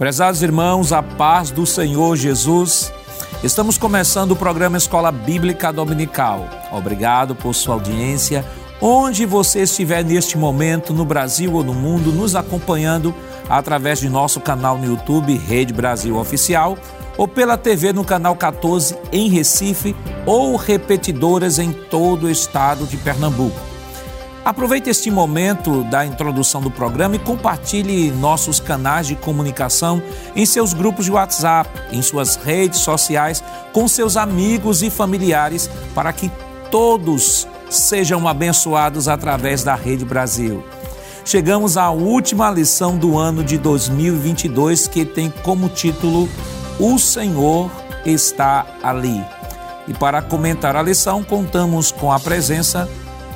Prezados irmãos, a paz do Senhor Jesus. Estamos começando o programa Escola Bíblica Dominical. Obrigado por sua audiência. Onde você estiver neste momento, no Brasil ou no mundo, nos acompanhando através de nosso canal no YouTube, Rede Brasil Oficial, ou pela TV no canal 14 em Recife, ou repetidoras em todo o estado de Pernambuco. Aproveite este momento da introdução do programa e compartilhe nossos canais de comunicação em seus grupos de WhatsApp, em suas redes sociais, com seus amigos e familiares, para que todos sejam abençoados através da Rede Brasil. Chegamos à última lição do ano de 2022 que tem como título O Senhor está ali. E para comentar a lição, contamos com a presença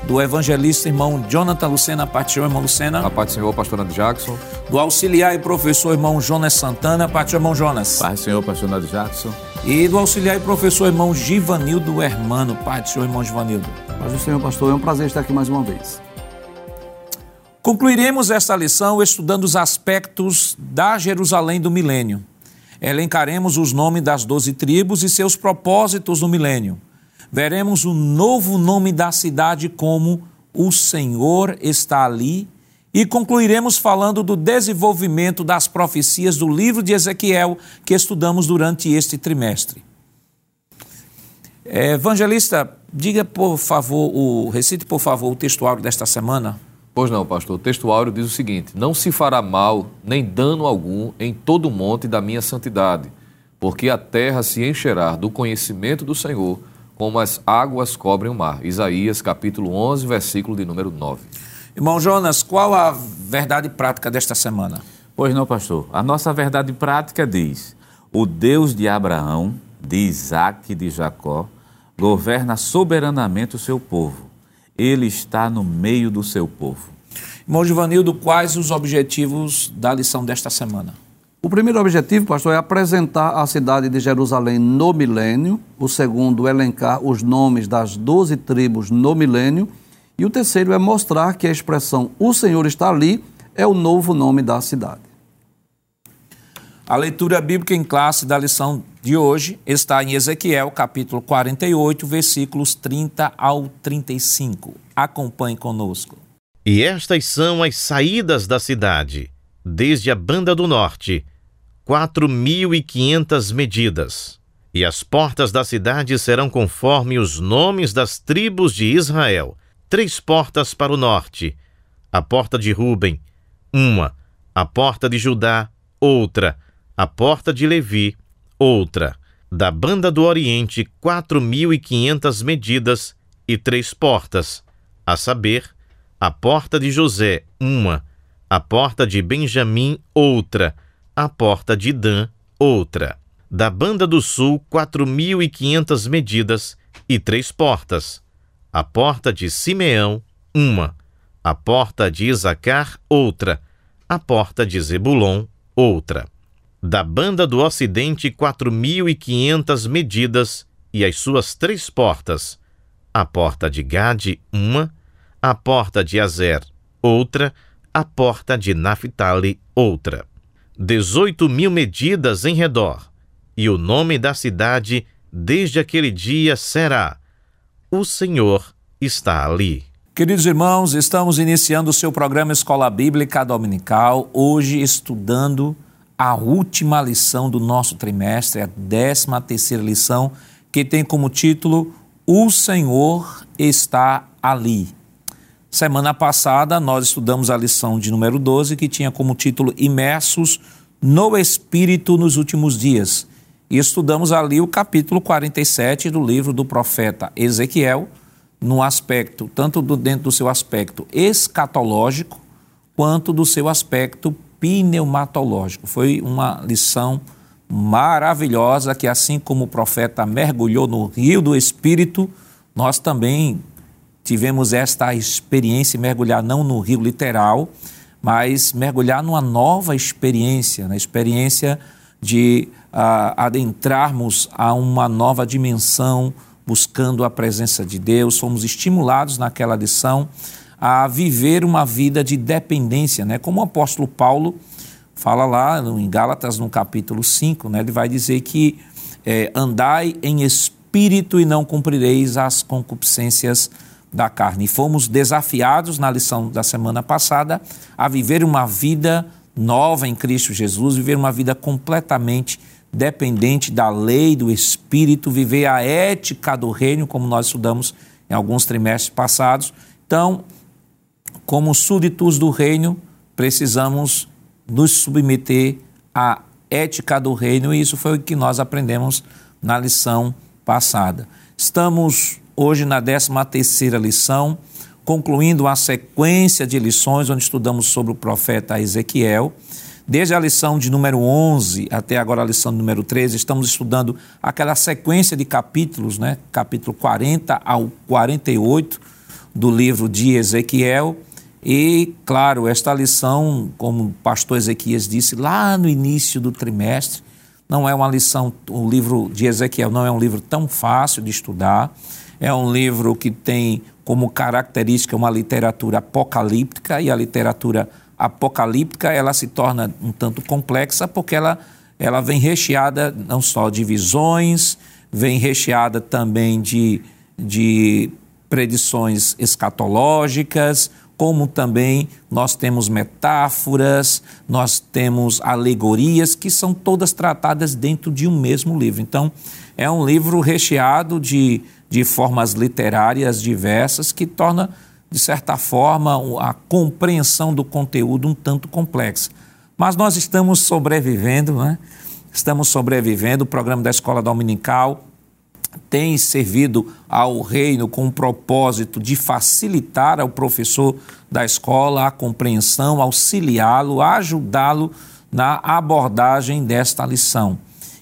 do evangelista irmão Jonathan Lucena, Pai Senhor, irmão Lucena. A Pai Senhor, pastor Nando Jackson. Do auxiliar e professor irmão Jonas Santana, Pai Senhor, irmão Jonas. Pai Senhor, pastor Nando Jackson. E do auxiliar e professor irmão Givanildo Hermano, Pai Senhor, irmão Givanildo. Pai do Senhor, pastor, é um prazer estar aqui mais uma vez. Concluiremos esta lição estudando os aspectos da Jerusalém do milênio. Elencaremos os nomes das doze tribos e seus propósitos no milênio veremos o novo nome da cidade como O Senhor está ali e concluiremos falando do desenvolvimento das profecias do livro de Ezequiel que estudamos durante este trimestre. É, evangelista, diga por favor, o recite por favor o textuário desta semana. Pois não, pastor. O textuário diz o seguinte: Não se fará mal nem dano algum em todo o monte da minha santidade, porque a terra se encherá do conhecimento do Senhor como as águas cobrem o mar. Isaías capítulo 11, versículo de número 9. Irmão Jonas, qual a verdade prática desta semana? Pois não, pastor. A nossa verdade prática diz: o Deus de Abraão, de Isaac e de Jacó, governa soberanamente o seu povo. Ele está no meio do seu povo. Irmão Givanildo, quais os objetivos da lição desta semana? O primeiro objetivo, pastor, é apresentar a cidade de Jerusalém no milênio. O segundo, elencar os nomes das doze tribos no milênio. E o terceiro é mostrar que a expressão o Senhor está ali é o novo nome da cidade. A leitura bíblica em classe da lição de hoje está em Ezequiel, capítulo 48, versículos 30 ao 35. Acompanhe conosco. E estas são as saídas da cidade, desde a banda do norte quatro mil e quinhentas medidas, e as portas da cidade serão conforme os nomes das tribos de Israel. Três portas para o norte, a porta de Ruben, uma, a porta de Judá, outra, a porta de Levi, outra. Da banda do Oriente, quatro mil e quinhentas medidas e três portas, a saber, a porta de José, uma, a porta de Benjamim, outra, a porta de Dan, outra. Da banda do sul, 4.500 medidas e três portas. A porta de Simeão, uma. A porta de Isacar, outra. A porta de Zebulon, outra. Da banda do ocidente, 4.500 medidas e as suas três portas. A porta de Gade, uma. A porta de Azer, outra. A porta de Naphtali, outra 18 mil medidas em redor, e o nome da cidade desde aquele dia será: O Senhor está ali. Queridos irmãos, estamos iniciando o seu programa Escola Bíblica Dominical, hoje estudando a última lição do nosso trimestre, a décima terceira lição, que tem como título O Senhor está ali. Semana passada nós estudamos a lição de número 12, que tinha como título Imersos no Espírito nos últimos dias. E estudamos ali o capítulo 47 do livro do profeta Ezequiel, no aspecto, tanto do, dentro do seu aspecto escatológico, quanto do seu aspecto pneumatológico. Foi uma lição maravilhosa que, assim como o profeta mergulhou no rio do Espírito, nós também tivemos esta experiência, mergulhar não no rio literal, mas mergulhar numa nova experiência, na experiência de uh, adentrarmos a uma nova dimensão, buscando a presença de Deus. Fomos estimulados naquela lição a viver uma vida de dependência, né? Como o apóstolo Paulo, fala lá em Gálatas, no capítulo 5, né, ele vai dizer que é, andai em espírito e não cumprireis as concupiscências da carne. E fomos desafiados na lição da semana passada a viver uma vida nova em Cristo Jesus, viver uma vida completamente dependente da lei, do Espírito, viver a ética do reino, como nós estudamos em alguns trimestres passados. Então, como súditos do reino, precisamos nos submeter à ética do reino, e isso foi o que nós aprendemos na lição passada. Estamos hoje na 13 terceira lição, concluindo a sequência de lições onde estudamos sobre o profeta Ezequiel. Desde a lição de número 11 até agora a lição número 13, estamos estudando aquela sequência de capítulos, né? capítulo 40 ao 48 do livro de Ezequiel. E, claro, esta lição, como o pastor Ezequias disse lá no início do trimestre, não é uma lição, o livro de Ezequiel não é um livro tão fácil de estudar. É um livro que tem como característica uma literatura apocalíptica e a literatura apocalíptica ela se torna um tanto complexa porque ela, ela vem recheada não só de visões, vem recheada também de, de predições escatológicas, como também nós temos metáforas, nós temos alegorias que são todas tratadas dentro de um mesmo livro. Então, é um livro recheado de, de formas literárias diversas que torna, de certa forma, a compreensão do conteúdo um tanto complexa. Mas nós estamos sobrevivendo, né? Estamos sobrevivendo. O programa da Escola Dominical tem servido ao reino com o propósito de facilitar ao professor da escola a compreensão, auxiliá-lo, ajudá-lo na abordagem desta lição.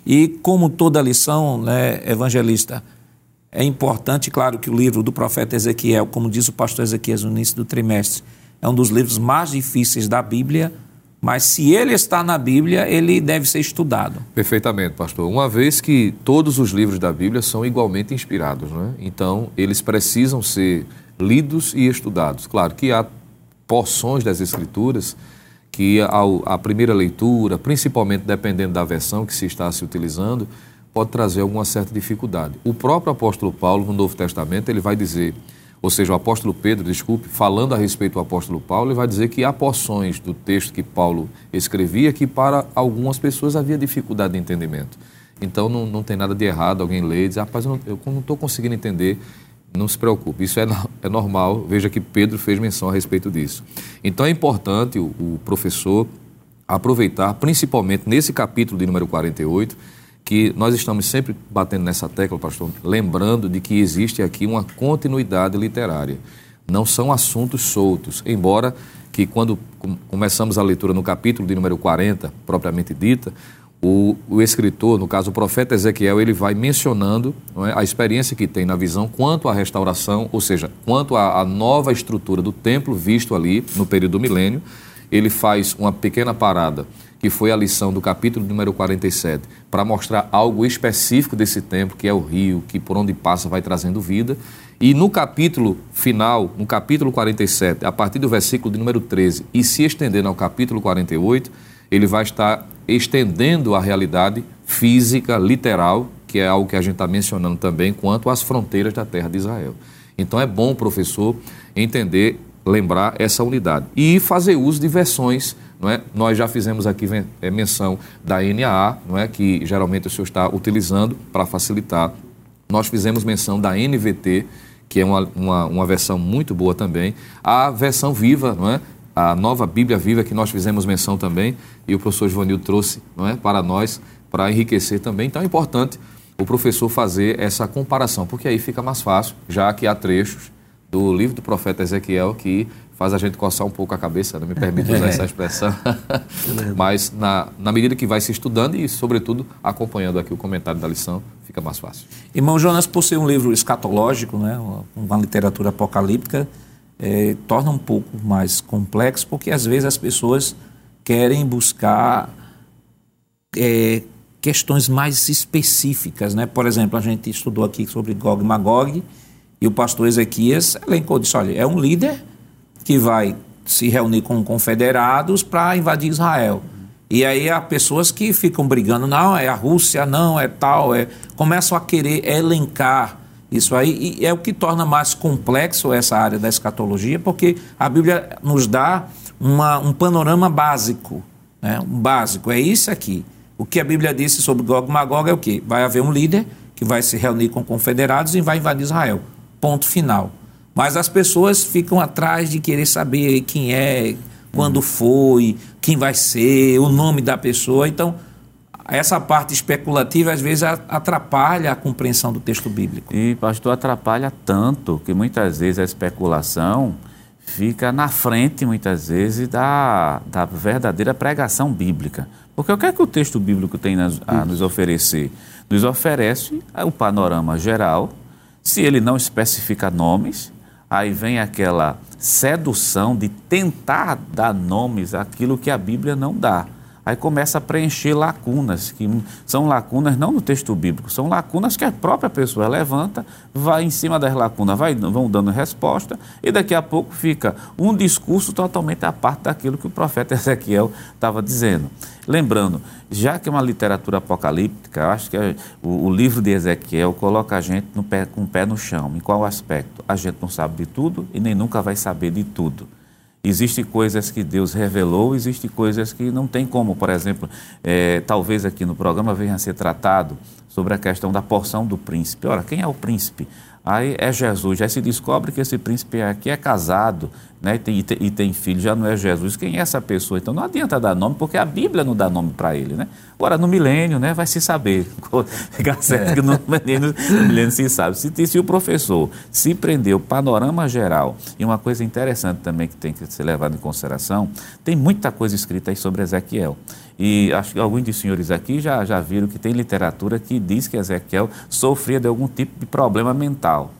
E como toda lição, né, evangelista, é importante, claro, que o livro do profeta Ezequiel, como diz o pastor Ezequiel no início do trimestre, é um dos livros mais difíceis da Bíblia, mas se ele está na Bíblia, ele deve ser estudado. Perfeitamente, pastor. Uma vez que todos os livros da Bíblia são igualmente inspirados, né? então eles precisam ser lidos e estudados. Claro que há porções das Escrituras que a primeira leitura, principalmente dependendo da versão que se está se utilizando, pode trazer alguma certa dificuldade. O próprio apóstolo Paulo, no Novo Testamento, ele vai dizer ou seja, o apóstolo Pedro, desculpe, falando a respeito do apóstolo Paulo, ele vai dizer que há porções do texto que Paulo escrevia que para algumas pessoas havia dificuldade de entendimento. Então não, não tem nada de errado alguém ler e dizer, rapaz, eu não estou conseguindo entender. Não se preocupe, isso é, é normal. Veja que Pedro fez menção a respeito disso. Então é importante o, o professor aproveitar, principalmente nesse capítulo de número 48, que nós estamos sempre batendo nessa tecla, pastor, lembrando de que existe aqui uma continuidade literária. Não são assuntos soltos, embora que quando começamos a leitura no capítulo de número 40, propriamente dita, o, o escritor, no caso o profeta Ezequiel, ele vai mencionando é, a experiência que tem na visão quanto à restauração, ou seja, quanto à, à nova estrutura do templo visto ali no período do milênio. Ele faz uma pequena parada que foi a lição do capítulo número 47, para mostrar algo específico desse templo, que é o rio, que por onde passa vai trazendo vida. E no capítulo final, no capítulo 47, a partir do versículo de número 13, e se estendendo ao capítulo 48, ele vai estar estendendo a realidade física, literal, que é algo que a gente está mencionando também, quanto às fronteiras da terra de Israel. Então é bom professor entender, lembrar essa unidade e fazer uso de versões não é? Nós já fizemos aqui é, menção da NAA, não é? que geralmente o senhor está utilizando para facilitar. Nós fizemos menção da NVT, que é uma, uma, uma versão muito boa também. A versão viva, não é? a nova Bíblia Viva, que nós fizemos menção também, e o professor Joanil trouxe não é? para nós, para enriquecer também. Então é importante o professor fazer essa comparação, porque aí fica mais fácil, já que há trechos do livro do profeta Ezequiel que faz a gente coçar um pouco a cabeça, não me permite usar essa expressão, mas na, na medida que vai se estudando e, sobretudo, acompanhando aqui o comentário da lição, fica mais fácil. Irmão Jonas, por ser um livro escatológico, né, uma literatura apocalíptica, é, torna um pouco mais complexo, porque às vezes as pessoas querem buscar é, questões mais específicas. Né? Por exemplo, a gente estudou aqui sobre Gog e Magog, e o pastor Ezequias elencou, disse, olha, é um líder que vai se reunir com confederados para invadir Israel. E aí há pessoas que ficam brigando, não, é a Rússia, não, é tal, é começam a querer elencar isso aí, e é o que torna mais complexo essa área da escatologia, porque a Bíblia nos dá uma, um panorama básico, né? um básico, é isso aqui. O que a Bíblia disse sobre Gog e Magog é o quê? Vai haver um líder que vai se reunir com confederados e vai invadir Israel. Ponto final. Mas as pessoas ficam atrás de querer saber quem é, quando uhum. foi, quem vai ser, o nome da pessoa. Então, essa parte especulativa às vezes atrapalha a compreensão do texto bíblico. E, pastor, atrapalha tanto que muitas vezes a especulação fica na frente, muitas vezes, da, da verdadeira pregação bíblica. Porque o que é que o texto bíblico tem a nos oferecer? Nos oferece o panorama geral, se ele não especifica nomes, aí vem aquela sedução de tentar dar nomes àquilo que a Bíblia não dá aí começa a preencher lacunas, que são lacunas não no texto bíblico, são lacunas que a própria pessoa levanta, vai em cima das lacunas, vai, vão dando resposta, e daqui a pouco fica um discurso totalmente à parte daquilo que o profeta Ezequiel estava dizendo. Lembrando, já que é uma literatura apocalíptica, acho que o, o, livro de Ezequiel coloca a gente pé, com o pé no chão. Em qual aspecto? A gente não sabe de tudo e nem nunca vai saber de tudo. Existem coisas que Deus revelou, existem coisas que não tem como. Por exemplo, é, talvez aqui no programa venha a ser tratado sobre a questão da porção do príncipe. Ora, quem é o príncipe? Aí é Jesus. Aí se descobre que esse príncipe aqui é casado né, e, tem, e, tem, e tem filho, já não é Jesus. Quem é essa pessoa? Então não adianta dar nome, porque a Bíblia não dá nome para ele. Né? Agora, no milênio, né, vai se saber. Fica certo que no milênio, no milênio se sabe. Se, se o professor se prendeu panorama geral, e uma coisa interessante também que tem que ser levada em consideração, tem muita coisa escrita aí sobre Ezequiel. E acho que alguns dos senhores aqui já, já viram que tem literatura que diz que Ezequiel sofria de algum tipo de problema mental.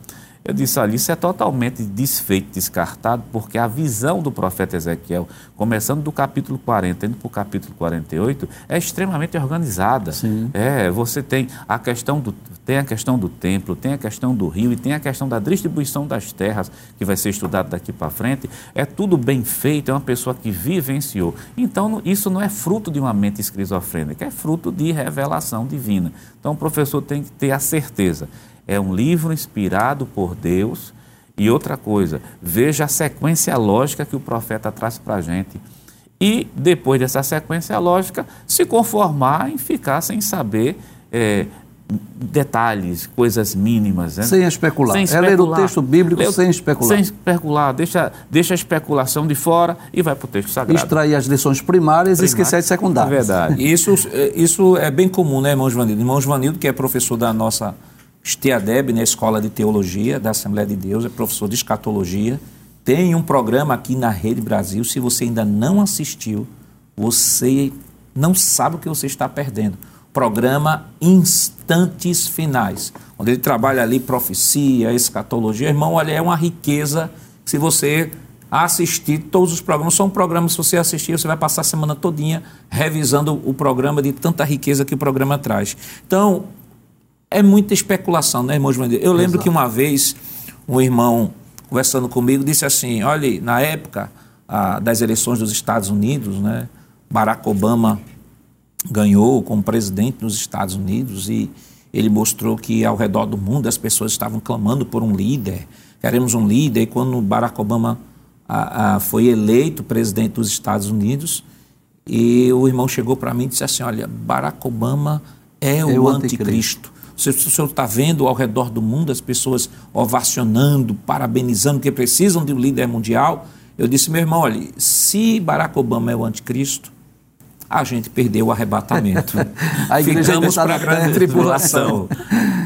Eu disse, olha, isso é totalmente desfeito, descartado, porque a visão do profeta Ezequiel, começando do capítulo 40, indo para o capítulo 48, é extremamente organizada. Sim. É, você tem a questão do tem a questão do templo, tem a questão do rio e tem a questão da distribuição das terras, que vai ser estudado daqui para frente. É tudo bem feito, é uma pessoa que vivenciou. Então, isso não é fruto de uma mente esquizofrênica, é fruto de revelação divina. Então, o professor tem que ter a certeza é um livro inspirado por Deus. E outra coisa, veja a sequência lógica que o profeta traz para a gente. E depois dessa sequência lógica, se conformar em ficar sem saber é, detalhes, coisas mínimas. Né? Sem, especular. sem especular. É ler o texto bíblico sem especular. Sem especular. Deixa, deixa a especulação de fora e vai para o texto sagrado. Extrair as lições primárias, primárias e esquecer as secundárias. É verdade. Isso, isso é bem comum, né, irmão Joanildo? Irmão Joanildo, que é professor da nossa STEADEB, na Escola de Teologia da Assembleia de Deus, é professor de escatologia. Tem um programa aqui na Rede Brasil. Se você ainda não assistiu, você não sabe o que você está perdendo. Programa Instantes Finais, onde ele trabalha ali profecia, escatologia. Irmão, olha, é uma riqueza. Se você assistir todos os programas, são programas, se você assistir, você vai passar a semana todinha revisando o programa de tanta riqueza que o programa traz. Então, é muita especulação, né, irmão João? Eu lembro Exato. que uma vez um irmão conversando comigo disse assim: olha, na época das eleições dos Estados Unidos, né, Barack Obama ganhou como presidente nos Estados Unidos e ele mostrou que ao redor do mundo as pessoas estavam clamando por um líder. Queremos um líder. E quando Barack Obama foi eleito presidente dos Estados Unidos, e o irmão chegou para mim e disse assim: Olha, Barack Obama é, é o, o anticristo. anticristo. Se o senhor está vendo ao redor do mundo as pessoas ovacionando, parabenizando que precisam de um líder mundial, eu disse, meu irmão, olha, se Barack Obama é o anticristo, a gente perdeu o arrebatamento. a igreja Ficamos para a grande tribulação.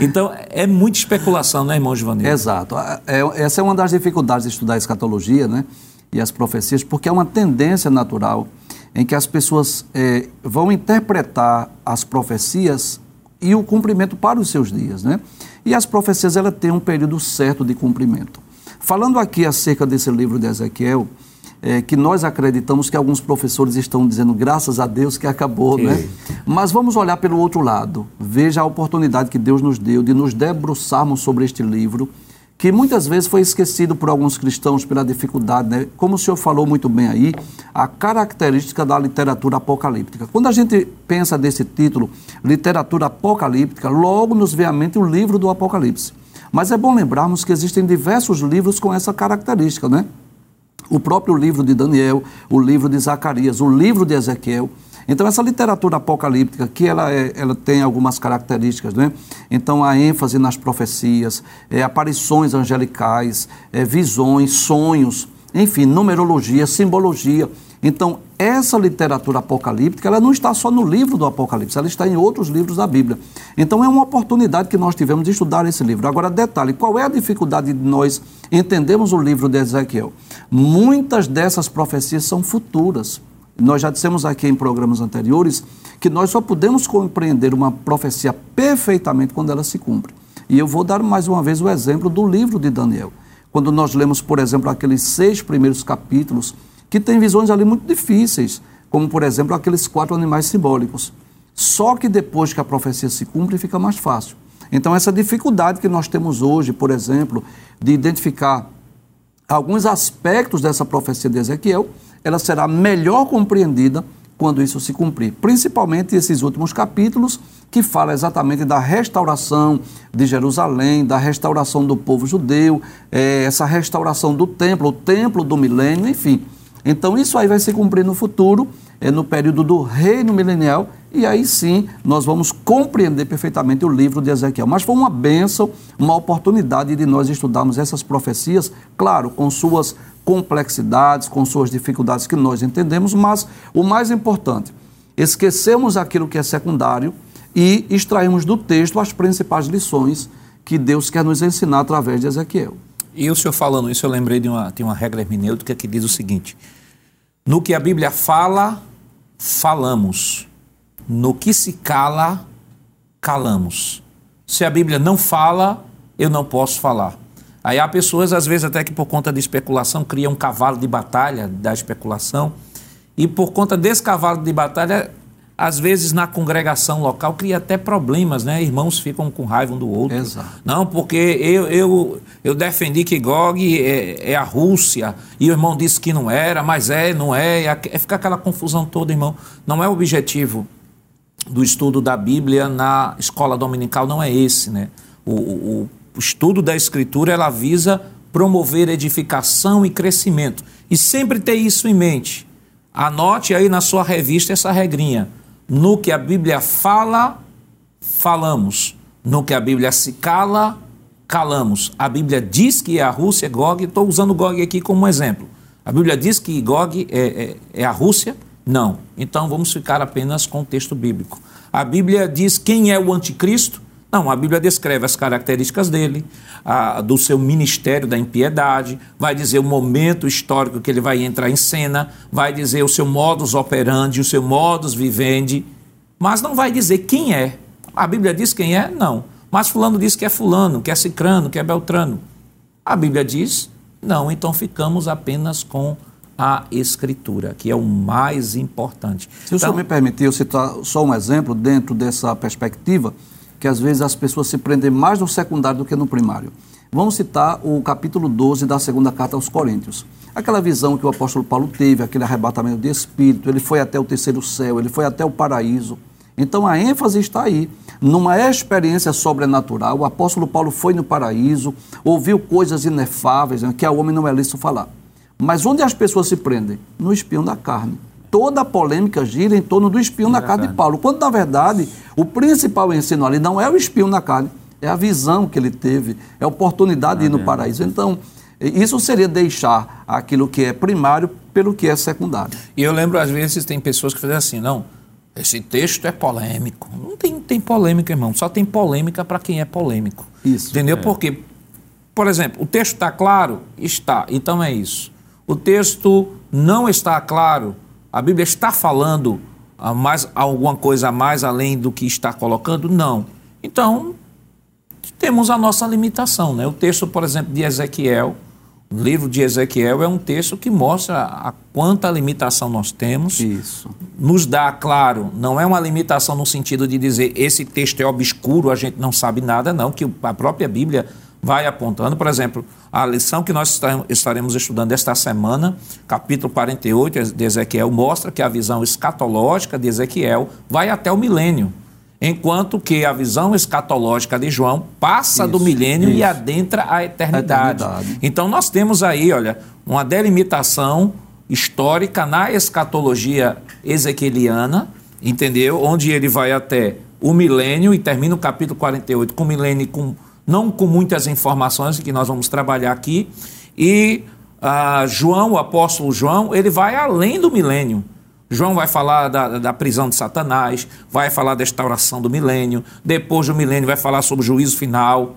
então, é muita especulação, né, irmão Giovanni? Exato. É, essa é uma das dificuldades de estudar a escatologia, né? E as profecias, porque é uma tendência natural em que as pessoas é, vão interpretar as profecias e o cumprimento para os seus dias, né? E as profecias ela tem um período certo de cumprimento. Falando aqui acerca desse livro de Ezequiel, é, que nós acreditamos que alguns professores estão dizendo graças a Deus que acabou, né? Mas vamos olhar pelo outro lado. Veja a oportunidade que Deus nos deu de nos debruçarmos sobre este livro, que muitas vezes foi esquecido por alguns cristãos pela dificuldade, né? Como o senhor falou muito bem aí, a característica da literatura apocalíptica. Quando a gente pensa desse título, literatura apocalíptica, logo nos vem à mente o livro do Apocalipse. Mas é bom lembrarmos que existem diversos livros com essa característica, né? O próprio livro de Daniel, o livro de Zacarias, o livro de Ezequiel. Então, essa literatura apocalíptica, que ela, é, ela tem algumas características, né? Então, a ênfase nas profecias, é, aparições angelicais, é, visões, sonhos, enfim, numerologia, simbologia. Então, essa literatura apocalíptica, ela não está só no livro do Apocalipse, ela está em outros livros da Bíblia. Então, é uma oportunidade que nós tivemos de estudar esse livro. Agora, detalhe, qual é a dificuldade de nós entendermos o livro de Ezequiel? Muitas dessas profecias são futuras. Nós já dissemos aqui em programas anteriores que nós só podemos compreender uma profecia perfeitamente quando ela se cumpre. E eu vou dar mais uma vez o exemplo do livro de Daniel. Quando nós lemos, por exemplo, aqueles seis primeiros capítulos, que tem visões ali muito difíceis, como, por exemplo, aqueles quatro animais simbólicos. Só que depois que a profecia se cumpre, fica mais fácil. Então, essa dificuldade que nós temos hoje, por exemplo, de identificar alguns aspectos dessa profecia de Ezequiel, ela será melhor compreendida quando isso se cumprir. Principalmente esses últimos capítulos que fala exatamente da restauração de Jerusalém, da restauração do povo judeu, é, essa restauração do templo, o templo do milênio, enfim. Então isso aí vai se cumprir no futuro, é, no período do reino milenial, e aí sim nós vamos compreender perfeitamente o livro de Ezequiel. Mas foi uma bênção, uma oportunidade de nós estudarmos essas profecias, claro, com suas complexidades, com suas dificuldades que nós entendemos, mas o mais importante, esquecemos aquilo que é secundário e extraímos do texto as principais lições que Deus quer nos ensinar através de Ezequiel. E o senhor falando isso, eu lembrei de uma, de uma regra hermenêutica que diz o seguinte: no que a Bíblia fala, falamos. No que se cala, calamos. Se a Bíblia não fala, eu não posso falar. Aí há pessoas, às vezes, até que por conta de especulação, criam um cavalo de batalha da especulação. E por conta desse cavalo de batalha, às vezes na congregação local cria até problemas, né? Irmãos ficam com raiva um do outro. Exato. Não, porque eu, eu, eu defendi que Gog é, é, a Rússia e o irmão disse que não era, mas é, não é. É, ficar aquela confusão toda, irmão. Não é o objetivo do estudo da Bíblia na escola dominical, não é esse, né? O, o, o estudo da Escritura ela visa promover edificação e crescimento. E sempre ter isso em mente. Anote aí na sua revista essa regrinha. No que a Bíblia fala, falamos. No que a Bíblia se cala, calamos. A Bíblia diz que é a Rússia, Gog, estou usando Gog aqui como exemplo. A Bíblia diz que Gog é, é, é a Rússia? Não. Então vamos ficar apenas com o texto bíblico. A Bíblia diz quem é o anticristo? Não, a Bíblia descreve as características dele, a, do seu ministério da impiedade, vai dizer o momento histórico que ele vai entrar em cena, vai dizer o seu modus operandi, o seu modus vivendi, mas não vai dizer quem é. A Bíblia diz quem é? Não. Mas fulano diz que é fulano, que é cicrano, que é beltrano. A Bíblia diz não, então ficamos apenas com a Escritura, que é o mais importante. Se o então, senhor me permitir, eu citar só um exemplo dentro dessa perspectiva, que às vezes as pessoas se prendem mais no secundário do que no primário. Vamos citar o capítulo 12 da segunda carta aos Coríntios. Aquela visão que o apóstolo Paulo teve, aquele arrebatamento de espírito, ele foi até o terceiro céu, ele foi até o paraíso. Então a ênfase está aí. Numa experiência sobrenatural, o apóstolo Paulo foi no paraíso, ouviu coisas inefáveis, né, que ao homem não é lícito falar. Mas onde as pessoas se prendem? No espinho da carne toda a polêmica gira em torno do espinho na carne de Paulo. Quando, na verdade, o principal ensino ali não é o espinho na carne, é a visão que ele teve, é a oportunidade de ir no paraíso. Então, isso seria deixar aquilo que é primário pelo que é secundário. E eu lembro, às vezes, tem pessoas que fazem assim, não, esse texto é polêmico. Não tem, tem polêmica, irmão. Só tem polêmica para quem é polêmico. Isso. Entendeu? É. Porque, por exemplo, o texto está claro? Está. Então é isso. O texto não está claro? A Bíblia está falando a mais, alguma coisa a mais além do que está colocando? Não. Então, temos a nossa limitação. Né? O texto, por exemplo, de Ezequiel, o livro de Ezequiel é um texto que mostra a quanta limitação nós temos. Isso. Nos dá, claro, não é uma limitação no sentido de dizer esse texto é obscuro, a gente não sabe nada, não, que a própria Bíblia vai apontando. Por exemplo, a lição que nós estaremos estudando esta semana, capítulo 48 de Ezequiel, mostra que a visão escatológica de Ezequiel vai até o milênio, enquanto que a visão escatológica de João passa isso, do milênio isso. e adentra a eternidade. a eternidade. Então nós temos aí, olha, uma delimitação histórica na escatologia ezequieliana, entendeu? Onde ele vai até o milênio e termina o capítulo 48 com o milênio com não com muitas informações que nós vamos trabalhar aqui. E uh, João, o apóstolo João, ele vai além do milênio. João vai falar da, da, prisão de Satanás, vai falar da restauração do milênio, depois do milênio vai falar sobre o juízo final,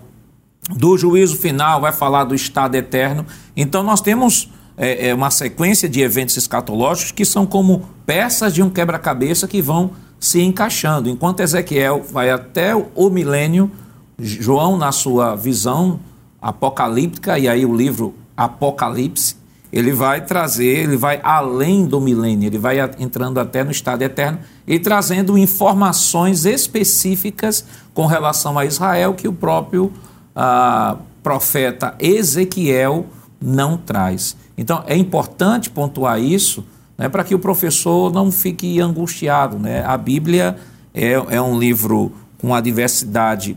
do juízo final vai falar do estado eterno. Então nós temos é, é uma sequência de eventos escatológicos que são como peças de um quebra-cabeça que vão se encaixando. Enquanto Ezequiel vai até o milênio, João, na sua visão apocalíptica, e aí o livro Apocalipse, ele vai trazer, ele vai além do milênio, ele vai entrando até no estado eterno e trazendo informações específicas com relação a Israel que o próprio ah, profeta Ezequiel não traz. Então é importante pontuar isso né, para que o professor não fique angustiado. Né? A Bíblia é, é um livro com a diversidade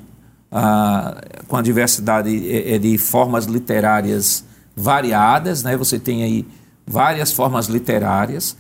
ah, com a diversidade é, é de formas literárias variadas, né? Você tem aí várias formas literárias.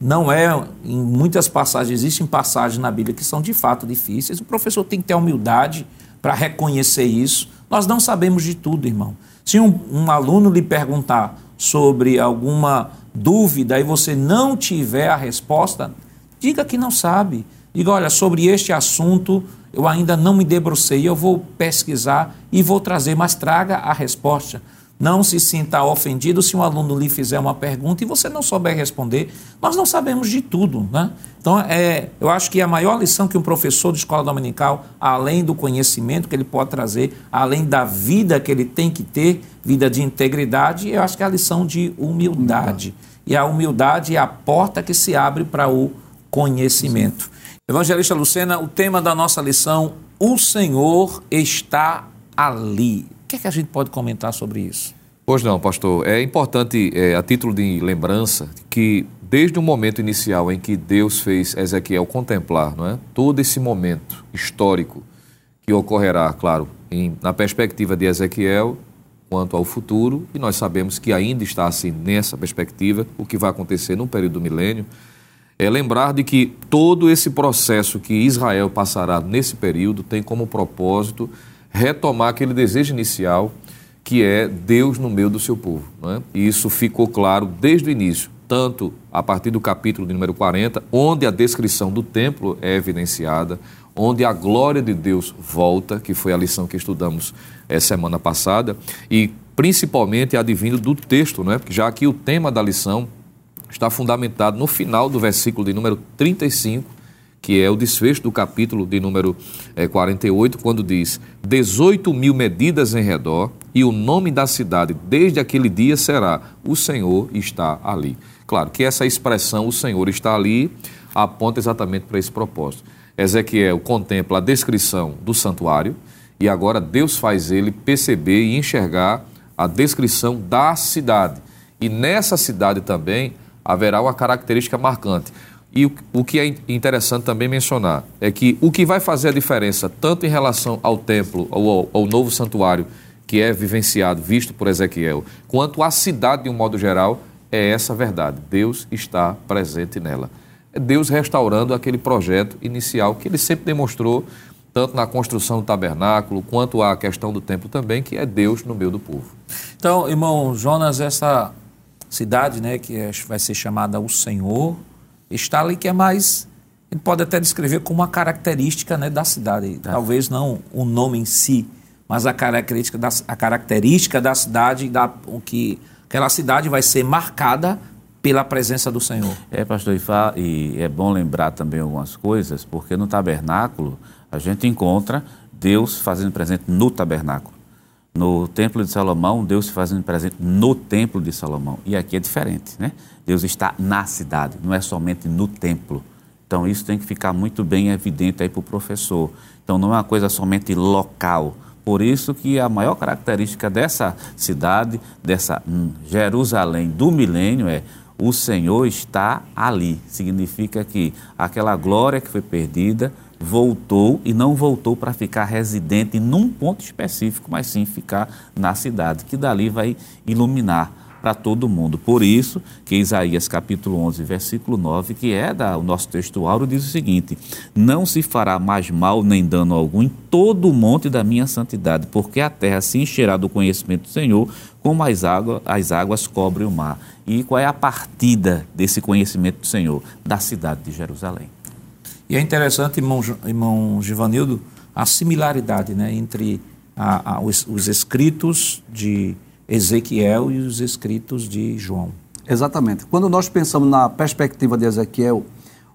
Não é, em muitas passagens, existem passagens na Bíblia que são de fato difíceis. O professor tem que ter humildade para reconhecer isso. Nós não sabemos de tudo, irmão. Se um, um aluno lhe perguntar sobre alguma dúvida e você não tiver a resposta, diga que não sabe. Diga, olha, sobre este assunto eu ainda não me debrucei, eu vou pesquisar e vou trazer, mas traga a resposta. Não se sinta ofendido se um aluno lhe fizer uma pergunta e você não souber responder. Nós não sabemos de tudo. Né? Então, é, eu acho que a maior lição que um professor de escola dominical, além do conhecimento que ele pode trazer, além da vida que ele tem que ter, vida de integridade, eu acho que é a lição de humildade. E a humildade é a porta que se abre para o conhecimento. Evangelista Lucena, o tema da nossa lição, o Senhor está ali. O que é que a gente pode comentar sobre isso? Pois não, pastor. É importante, é, a título de lembrança, que desde o momento inicial em que Deus fez Ezequiel contemplar não é, todo esse momento histórico que ocorrerá, claro, em, na perspectiva de Ezequiel quanto ao futuro, e nós sabemos que ainda está assim nessa perspectiva, o que vai acontecer no período do milênio, é lembrar de que todo esse processo que Israel passará nesse período tem como propósito retomar aquele desejo inicial que é Deus no meio do seu povo. É? E isso ficou claro desde o início, tanto a partir do capítulo de número 40, onde a descrição do templo é evidenciada, onde a glória de Deus volta, que foi a lição que estudamos é, semana passada, e principalmente advindo do texto, né? já que o tema da lição está fundamentado no final do versículo de número 35, que é o desfecho do capítulo de número é, 48, quando diz: 18 mil medidas em redor, e o nome da cidade desde aquele dia será: O Senhor está ali. Claro que essa expressão, o Senhor está ali, aponta exatamente para esse propósito. Ezequiel contempla a descrição do santuário e agora Deus faz ele perceber e enxergar a descrição da cidade. E nessa cidade também haverá uma característica marcante. E o, o, que é interessante também mencionar é que o que vai fazer a diferença, tanto em relação ao templo, ou ao, ao novo santuário, que é vivenciado, visto por Ezequiel, quanto à cidade de um modo geral, é essa verdade. Deus está presente nela. É Deus restaurando aquele projeto inicial que ele sempre demonstrou, tanto na construção do tabernáculo, quanto à questão do templo também, que é Deus no meio do povo. Então, irmão Jonas, essa cidade, né, que é, vai ser chamada o Senhor, está ali que é mais, ele pode até descrever como uma característica né, da cidade, é. talvez não o nome em si, mas a característica da, a característica da cidade, da, o que aquela cidade vai ser marcada pela presença do Senhor. É, pastor, e é bom lembrar também algumas coisas, porque no tabernáculo a gente encontra Deus fazendo presente no tabernáculo. No templo de Salomão, Deus se fazendo presente no templo de Salomão. E aqui é diferente, né? Deus está na cidade, não é somente no templo. Então isso tem que ficar muito bem evidente aí para o professor. Então não é uma coisa somente local, Por isso que a maior característica dessa cidade, dessa hum, Jerusalém do milênio é o Senhor está ali. Significa que aquela glória que foi perdida voltou e não voltou para ficar residente num ponto específico, mas sim ficar na cidade, que dali vai iluminar para todo mundo. Por isso que Isaías capítulo 11, versículo 9, que é da, o nosso textuário, diz o seguinte: Não se fará mais mal nem dano algum em todo o monte da minha santidade, porque a terra se encherá do conhecimento do Senhor, como as, águas, as águas cobrem o mar. E qual é a partida desse conhecimento do Senhor? Da cidade de Jerusalém. E é interessante, irmão, irmão Givanildo, a similaridade né, entre a, a, os, os escritos de Ezequiel e os escritos de João. Exatamente. Quando nós pensamos na perspectiva de Ezequiel,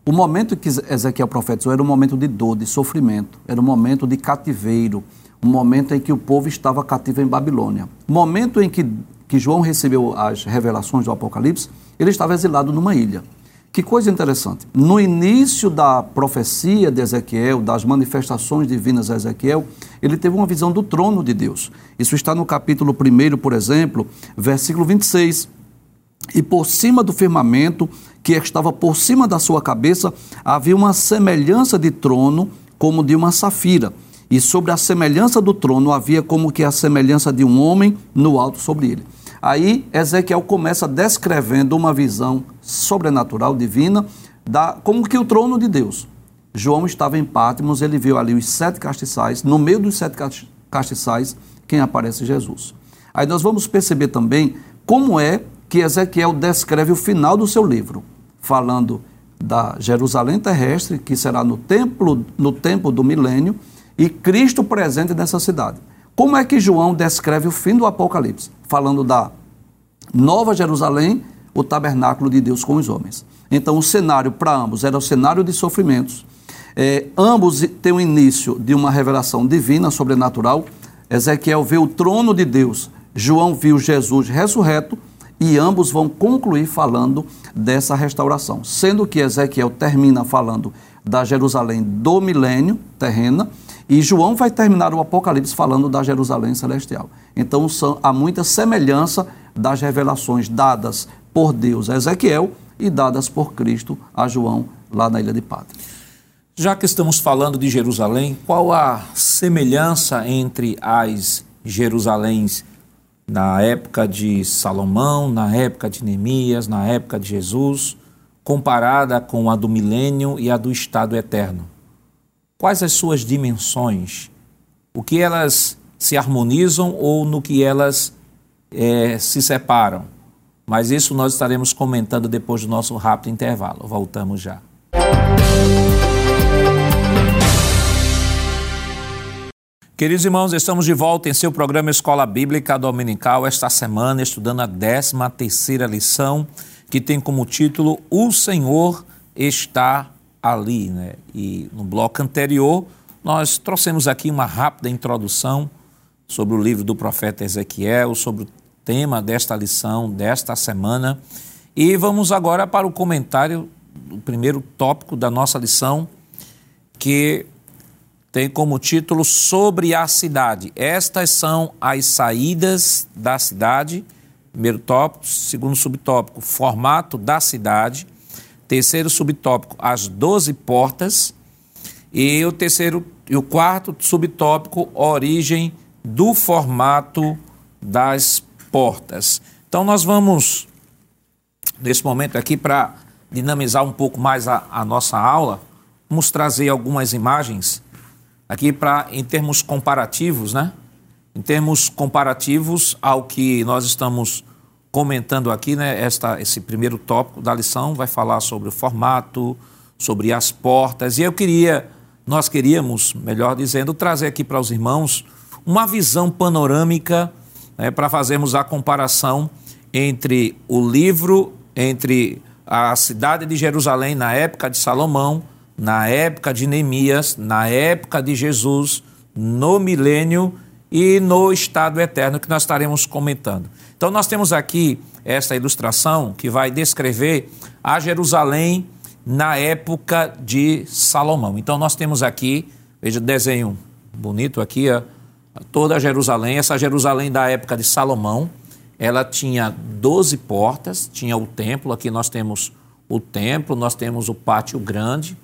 o momento que Ezequiel profetizou era um momento de dor, de sofrimento, era um momento de cativeiro, um momento em que o povo estava cativo em Babilônia. Momento em que, que João recebeu as revelações do Apocalipse, ele estava exilado numa ilha. Que coisa interessante. No início da profecia de Ezequiel, das manifestações divinas a Ezequiel, ele teve uma visão do trono de Deus. Isso está no capítulo 1, por exemplo, versículo 26. E por cima do firmamento, que estava por cima da sua cabeça, havia uma semelhança de trono, como de uma safira. E sobre a semelhança do trono havia como que a semelhança de um homem no alto sobre ele. Aí Ezequiel começa descrevendo uma visão sobrenatural, divina, da, como que o trono de Deus. João estava em Pátimos, ele viu ali os sete castiçais, no meio dos sete castiçais, quem aparece? Jesus. Aí nós vamos perceber também como é que Ezequiel descreve o final do seu livro, falando da Jerusalém terrestre, que será no templo, no tempo do milênio, e Cristo presente nessa cidade. Como é que João descreve o fim do Apocalipse? Falando da Nova Jerusalém, o tabernáculo de Deus com os homens. Então, o cenário para ambos era o cenário de sofrimentos. É, ambos têm o início de uma revelação divina, sobrenatural. Ezequiel vê o trono de Deus, João viu Jesus ressurreto, e ambos vão concluir falando dessa restauração. Sendo que Ezequiel termina falando da Jerusalém do milênio terrena, e João vai terminar o Apocalipse falando da Jerusalém celestial. Então são, há muita semelhança das revelações dadas por Deus a Ezequiel e dadas por Cristo a João lá na ilha de Pátria. Já que estamos falando de Jerusalém, qual a semelhança entre as Jerusaléns na época de Salomão, na época de Neemias, na época de Jesus, comparada com a do milênio e a do estado eterno? Quais as suas dimensões? O que elas se harmonizam ou no que elas é, se separam? Mas isso nós estaremos comentando depois do nosso rápido intervalo. Voltamos já. Queridos irmãos, estamos de volta em seu programa Escola Bíblica Dominical, esta semana estudando a 13 terceira lição, que tem como título O Senhor está ali. Né? E no bloco anterior, nós trouxemos aqui uma rápida introdução sobre o livro do profeta Ezequiel, sobre o tema desta lição, desta semana. E vamos agora para o comentário do primeiro tópico da nossa lição, que tem como título Sobre a cidade. Estas são as saídas da cidade. Primeiro tópico. Segundo subtópico, formato da cidade. Terceiro subtópico, as doze portas. E o terceiro e o quarto subtópico, origem do formato das portas. Então nós vamos, nesse momento aqui, para dinamizar um pouco mais a, a, nossa aula, vamos trazer algumas imagens aqui para, em termos comparativos, né? Em termos comparativos ao que nós estamos comentando aqui, né, esta, esse primeiro tópico da lição vai falar sobre o formato, sobre as portas. E eu queria, nós queríamos, melhor dizendo, trazer aqui para os irmãos uma visão panorâmica né, para fazermos a comparação entre o livro, entre a cidade de Jerusalém na época de Salomão, na época de Neemias, na época de Jesus, no milênio e no estado eterno que nós estaremos comentando. Então, nós temos aqui esta ilustração que vai descrever a Jerusalém na época de Salomão. Então, nós temos aqui, veja o desenho bonito aqui, toda Jerusalém, essa Jerusalém da época de Salomão, ela tinha 12 portas, tinha o templo, aqui nós temos o templo, nós temos o pátio grande,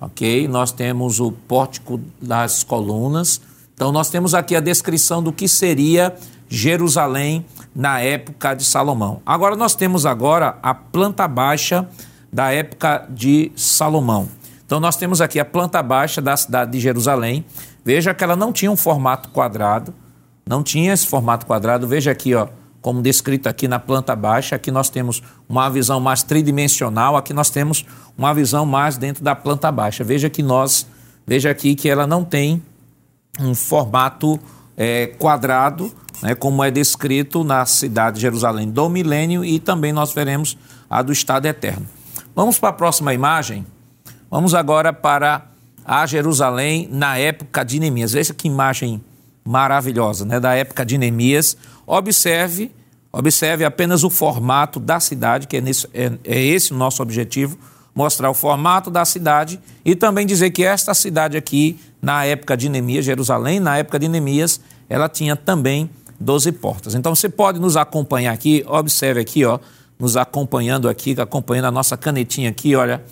ok? Nós temos o pórtico das colunas. Então nós temos aqui a descrição do que seria Jerusalém na época de Salomão. Agora nós temos agora a planta baixa da época de Salomão. Então nós temos aqui a planta baixa da cidade de Jerusalém. Veja que ela não tinha um formato quadrado, não tinha esse formato quadrado. Veja aqui, ó, como descrito aqui na planta baixa, aqui nós temos uma visão mais tridimensional, aqui nós temos uma visão mais dentro da planta baixa. Veja que nós, veja aqui que ela não tem um formato é, quadrado, né, como é descrito na cidade de Jerusalém do milênio e também nós veremos a do estado eterno. Vamos para a próxima imagem. Vamos agora para a Jerusalém na época de Neemias. Veja que imagem maravilhosa, né? Da época de Neemias. Observe, observe apenas o formato da cidade, que é, nesse, é, é esse o nosso objetivo, mostrar o formato da cidade e também dizer que esta cidade aqui, na época de Neemias, Jerusalém, na época de Neemias, ela tinha também 12 portas. Então você pode nos acompanhar aqui, observe aqui, ó, nos acompanhando aqui, acompanhando a nossa canetinha aqui, olha,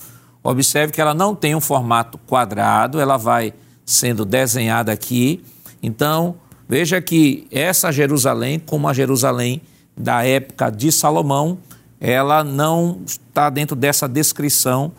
Observe que ela não tem um formato quadrado, ela vai sendo desenhada aqui. Então, veja que essa Jerusalém, como a Jerusalém da época de Salomão, ela não está dentro dessa descrição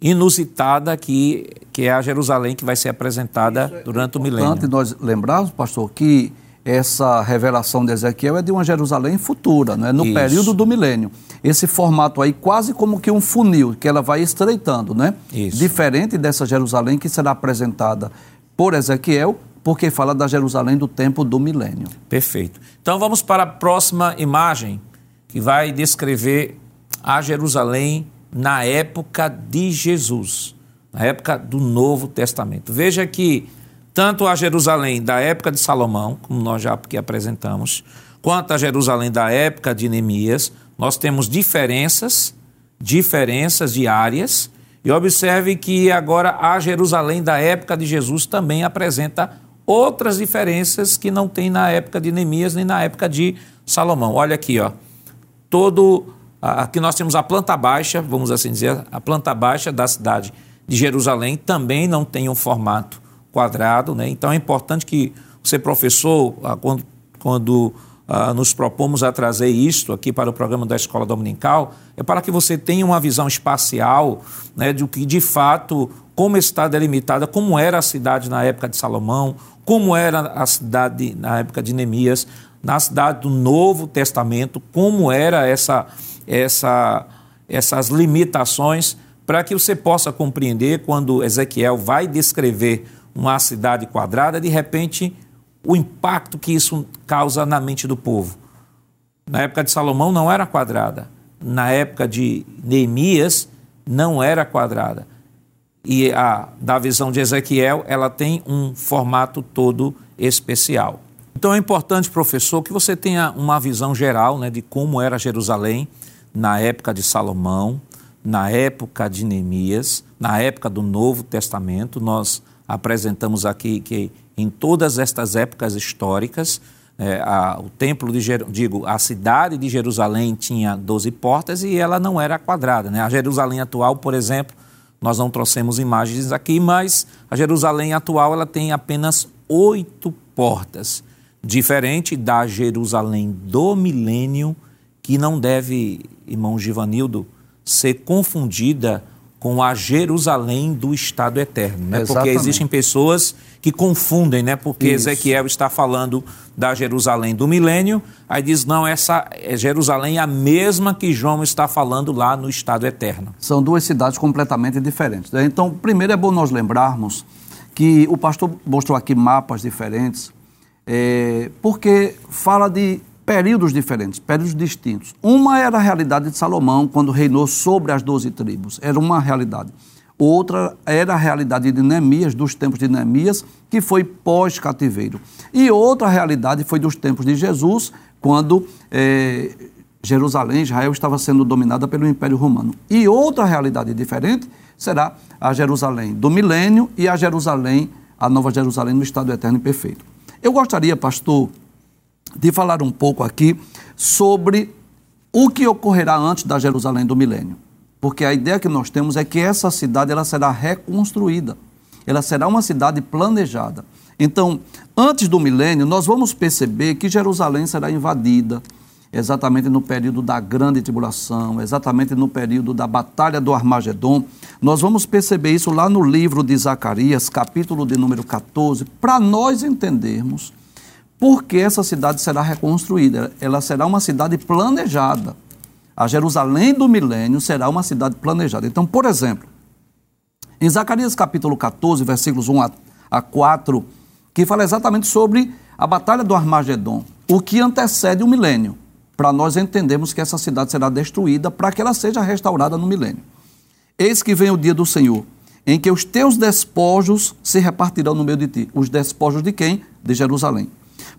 inusitada que, que é a Jerusalém que vai ser apresentada é durante o milênio. Importante nós lembrarmos, pastor, que essa revelação de Ezequiel é de uma Jerusalém futura, não é? no Isso. período do milênio. Esse formato aí, quase como que um funil, que ela vai estreitando, né? Isso. Diferente dessa Jerusalém que será apresentada por Ezequiel, porque fala da Jerusalém do tempo do milênio. Perfeito. Então vamos para a próxima imagem, que vai descrever a Jerusalém na época de Jesus, na época do Novo Testamento. Veja que tanto a Jerusalém da época de Salomão, como nós já aqui apresentamos, quanto a Jerusalém da época de Neemias, nós temos diferenças, diferenças diárias, e observe que agora a Jerusalém da época de Jesus também apresenta outras diferenças que não tem na época de Neemias nem na época de Salomão. Olha aqui, ó. Todo aqui nós temos a planta baixa, vamos assim dizer, a planta baixa da cidade de Jerusalém também não tem um formato quadrado, né? Então é importante que você, professor, ah, quando, quando uh, nos propomos a trazer isto aqui para o programa da Escola Dominical, é para que você tenha uma visão espacial né, do que de fato, como está delimitada, como era a cidade na época de Salomão, como era a cidade na época de Neemias, na cidade do Novo Testamento, como era essa, essa, essas limitações, para que você possa compreender quando Ezequiel vai descrever uma cidade quadrada, de repente, o impacto que isso causa na mente do povo. Na época de Salomão não era quadrada, na época de Neemias não era quadrada. E a da visão de Ezequiel, ela tem um formato todo especial. Então é importante, professor, que você tenha uma visão geral né, de como era Jerusalém na época de Salomão, na época de Neemias, na época do Novo Testamento. Nós apresentamos aqui que em todas estas épocas históricas, é, a, o templo de Jer... digo, a cidade de Jerusalém tinha 12 portas e ela não era quadrada. Né? A Jerusalém atual, por exemplo, nós não trouxemos imagens aqui, mas a Jerusalém atual ela tem apenas oito portas, diferente da Jerusalém do milênio, que não deve, irmão Givanildo, ser confundida com a Jerusalém do Estado Eterno, né? Porque existem pessoas que confundem, né? Porque Isso. Ezequiel está falando da Jerusalém do milênio, aí diz, não, essa é Jerusalém a mesma que João está falando lá no Estado Eterno. São duas cidades completamente diferentes. Né? Então, primeiro é bom nós lembrarmos que o pastor mostrou aqui mapas diferentes, é, porque fala de períodos diferentes, períodos distintos. Uma era a realidade de Salomão, quando reinou sobre as doze tribos, era uma realidade. Outra era a realidade de Neemias, dos tempos de Neemias, que foi pós-cativeiro. E outra realidade foi dos tempos de Jesus, quando é, Jerusalém, Israel, estava sendo dominada pelo Império Romano. E outra realidade diferente será a Jerusalém do milênio e a Jerusalém, a nova Jerusalém no estado eterno e perfeito. Eu gostaria, pastor, de falar um pouco aqui sobre o que ocorrerá antes da Jerusalém do milênio. Porque a ideia que nós temos é que essa cidade ela será reconstruída. Ela será uma cidade planejada. Então, antes do milênio, nós vamos perceber que Jerusalém será invadida, exatamente no período da grande tribulação, exatamente no período da batalha do Armagedon. Nós vamos perceber isso lá no livro de Zacarias, capítulo de número 14, para nós entendermos por que essa cidade será reconstruída. Ela será uma cidade planejada. A Jerusalém do milênio será uma cidade planejada. Então, por exemplo, em Zacarias capítulo 14, versículos 1 a 4, que fala exatamente sobre a batalha do Armagedon, o que antecede o milênio para nós entendermos que essa cidade será destruída para que ela seja restaurada no milênio. Eis que vem o dia do Senhor, em que os teus despojos se repartirão no meio de ti. Os despojos de quem? De Jerusalém.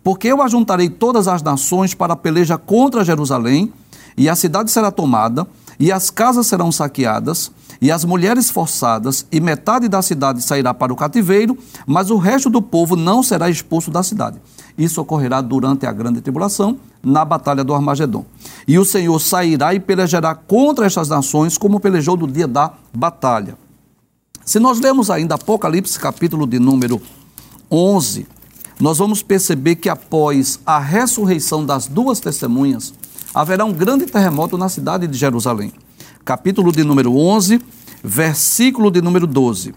Porque eu ajuntarei todas as nações para a peleja contra Jerusalém, e a cidade será tomada, e as casas serão saqueadas, e as mulheres forçadas, e metade da cidade sairá para o cativeiro, mas o resto do povo não será expulso da cidade. Isso ocorrerá durante a grande tribulação, na batalha do Armagedon. E o Senhor sairá e pelejará contra estas nações, como pelejou no dia da batalha. Se nós lemos ainda Apocalipse, capítulo de número 11, nós vamos perceber que após a ressurreição das duas testemunhas, haverá um grande terremoto na cidade de Jerusalém. Capítulo de número 11, versículo de número 12,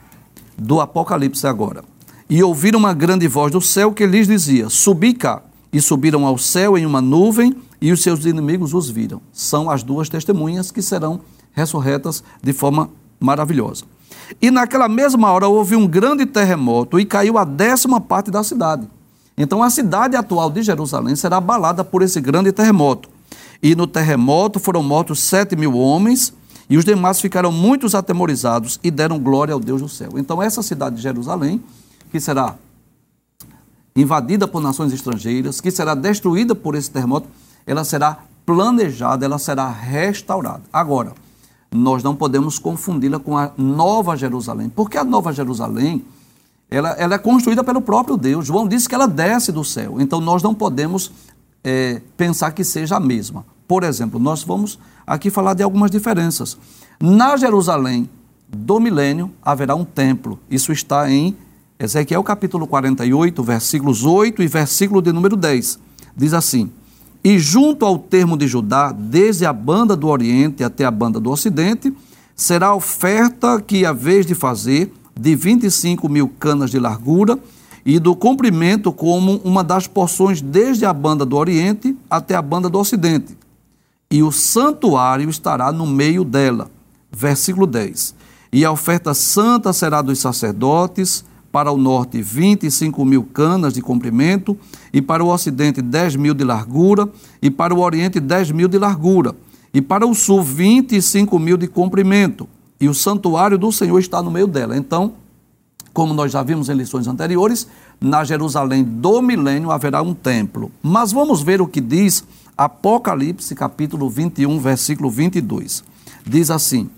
do Apocalipse agora e ouviram uma grande voz do céu que lhes dizia: Subi cá. E subiram ao céu em uma nuvem, e os seus inimigos os viram. São as duas testemunhas que serão ressurretas de forma maravilhosa. E naquela mesma hora houve um grande terremoto e caiu a décima parte da cidade. Então a cidade atual de Jerusalém será abalada por esse grande terremoto. E no terremoto foram mortos sete mil homens, e os demais ficaram muito atemorizados e deram glória ao Deus do céu. Então essa cidade de Jerusalém que será invadida por nações estrangeiras, que será destruída por esse terremoto, ela será planejada, ela será restaurada. Agora, nós não podemos confundi-la com a Nova Jerusalém, porque a Nova Jerusalém ela, ela, é construída pelo próprio Deus. João disse que ela desce do céu. Então nós não podemos é, pensar que seja a mesma. Por exemplo, nós vamos aqui falar de algumas diferenças. Na Jerusalém do milênio haverá um templo. Isso está em Ezequiel capítulo 48, versículos 8 e versículo de número 10. Diz assim: E junto ao termo de Judá, desde a banda do Oriente até a banda do Ocidente, será a oferta que a vez de fazer de 25 mil canas de largura e do comprimento como uma das porções desde a banda do Oriente até a banda do Ocidente. E o santuário estará no meio dela. Versículo 10. E a oferta santa será dos sacerdotes, para o norte 25 mil canas de comprimento, e para o ocidente 10 mil de largura, e para o oriente 10 mil de largura, e para o sul 25 mil de comprimento. E o santuário do Senhor está no meio dela. Então, como nós já vimos em lições anteriores, na Jerusalém do milênio haverá um templo. Mas vamos ver o que diz Apocalipse, capítulo 21, versículo 22. Diz assim: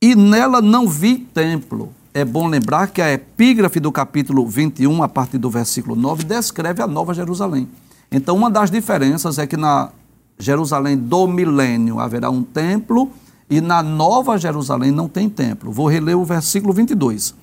E nela não vi templo é bom lembrar que a epígrafe do capítulo 21, a partir do versículo 9, descreve a Nova Jerusalém. Então, uma das diferenças é que na Jerusalém do milênio haverá um templo e na Nova Jerusalém não tem templo. Vou reler o versículo 22.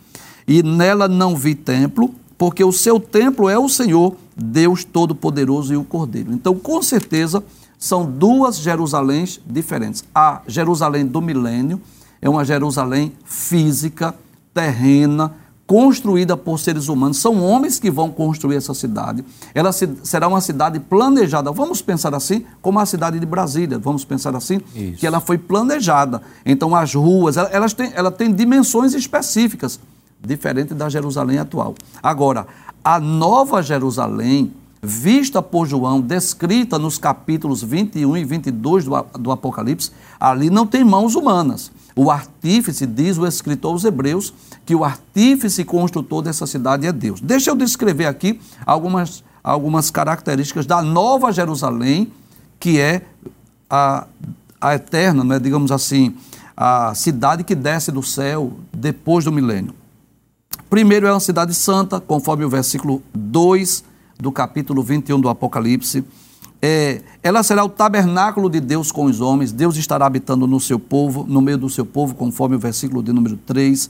E nela não vi templo, porque o seu templo é o Senhor, Deus Todo-Poderoso e o Cordeiro. Então, com certeza, são duas Jerusaléns diferentes. A Jerusalém do milênio é uma Jerusalém física, terrena, construída por seres humanos. São homens que vão construir essa cidade. Ela se, será uma cidade planejada. Vamos pensar assim, como a cidade de Brasília. Vamos pensar assim, Isso. que ela foi planejada. Então, as ruas, ela, elas têm, ela tem dimensões específicas, diferente da Jerusalém atual. Agora, a nova Jerusalém, vista por João, descrita nos capítulos 21 e 22 do, do Apocalipse, ali não tem mãos humanas. O artífice, diz o escritor aos Hebreus, que o artífice construtor dessa cidade é Deus. Deixa eu descrever aqui algumas, algumas características da Nova Jerusalém, que é a, a eterna, né, digamos assim, a cidade que desce do céu depois do milênio. Primeiro é uma cidade santa, conforme o versículo 2 do capítulo 21 do Apocalipse. É, ela será o tabernáculo de Deus com os homens, Deus estará habitando no seu povo, no meio do seu povo, conforme o versículo de número 3.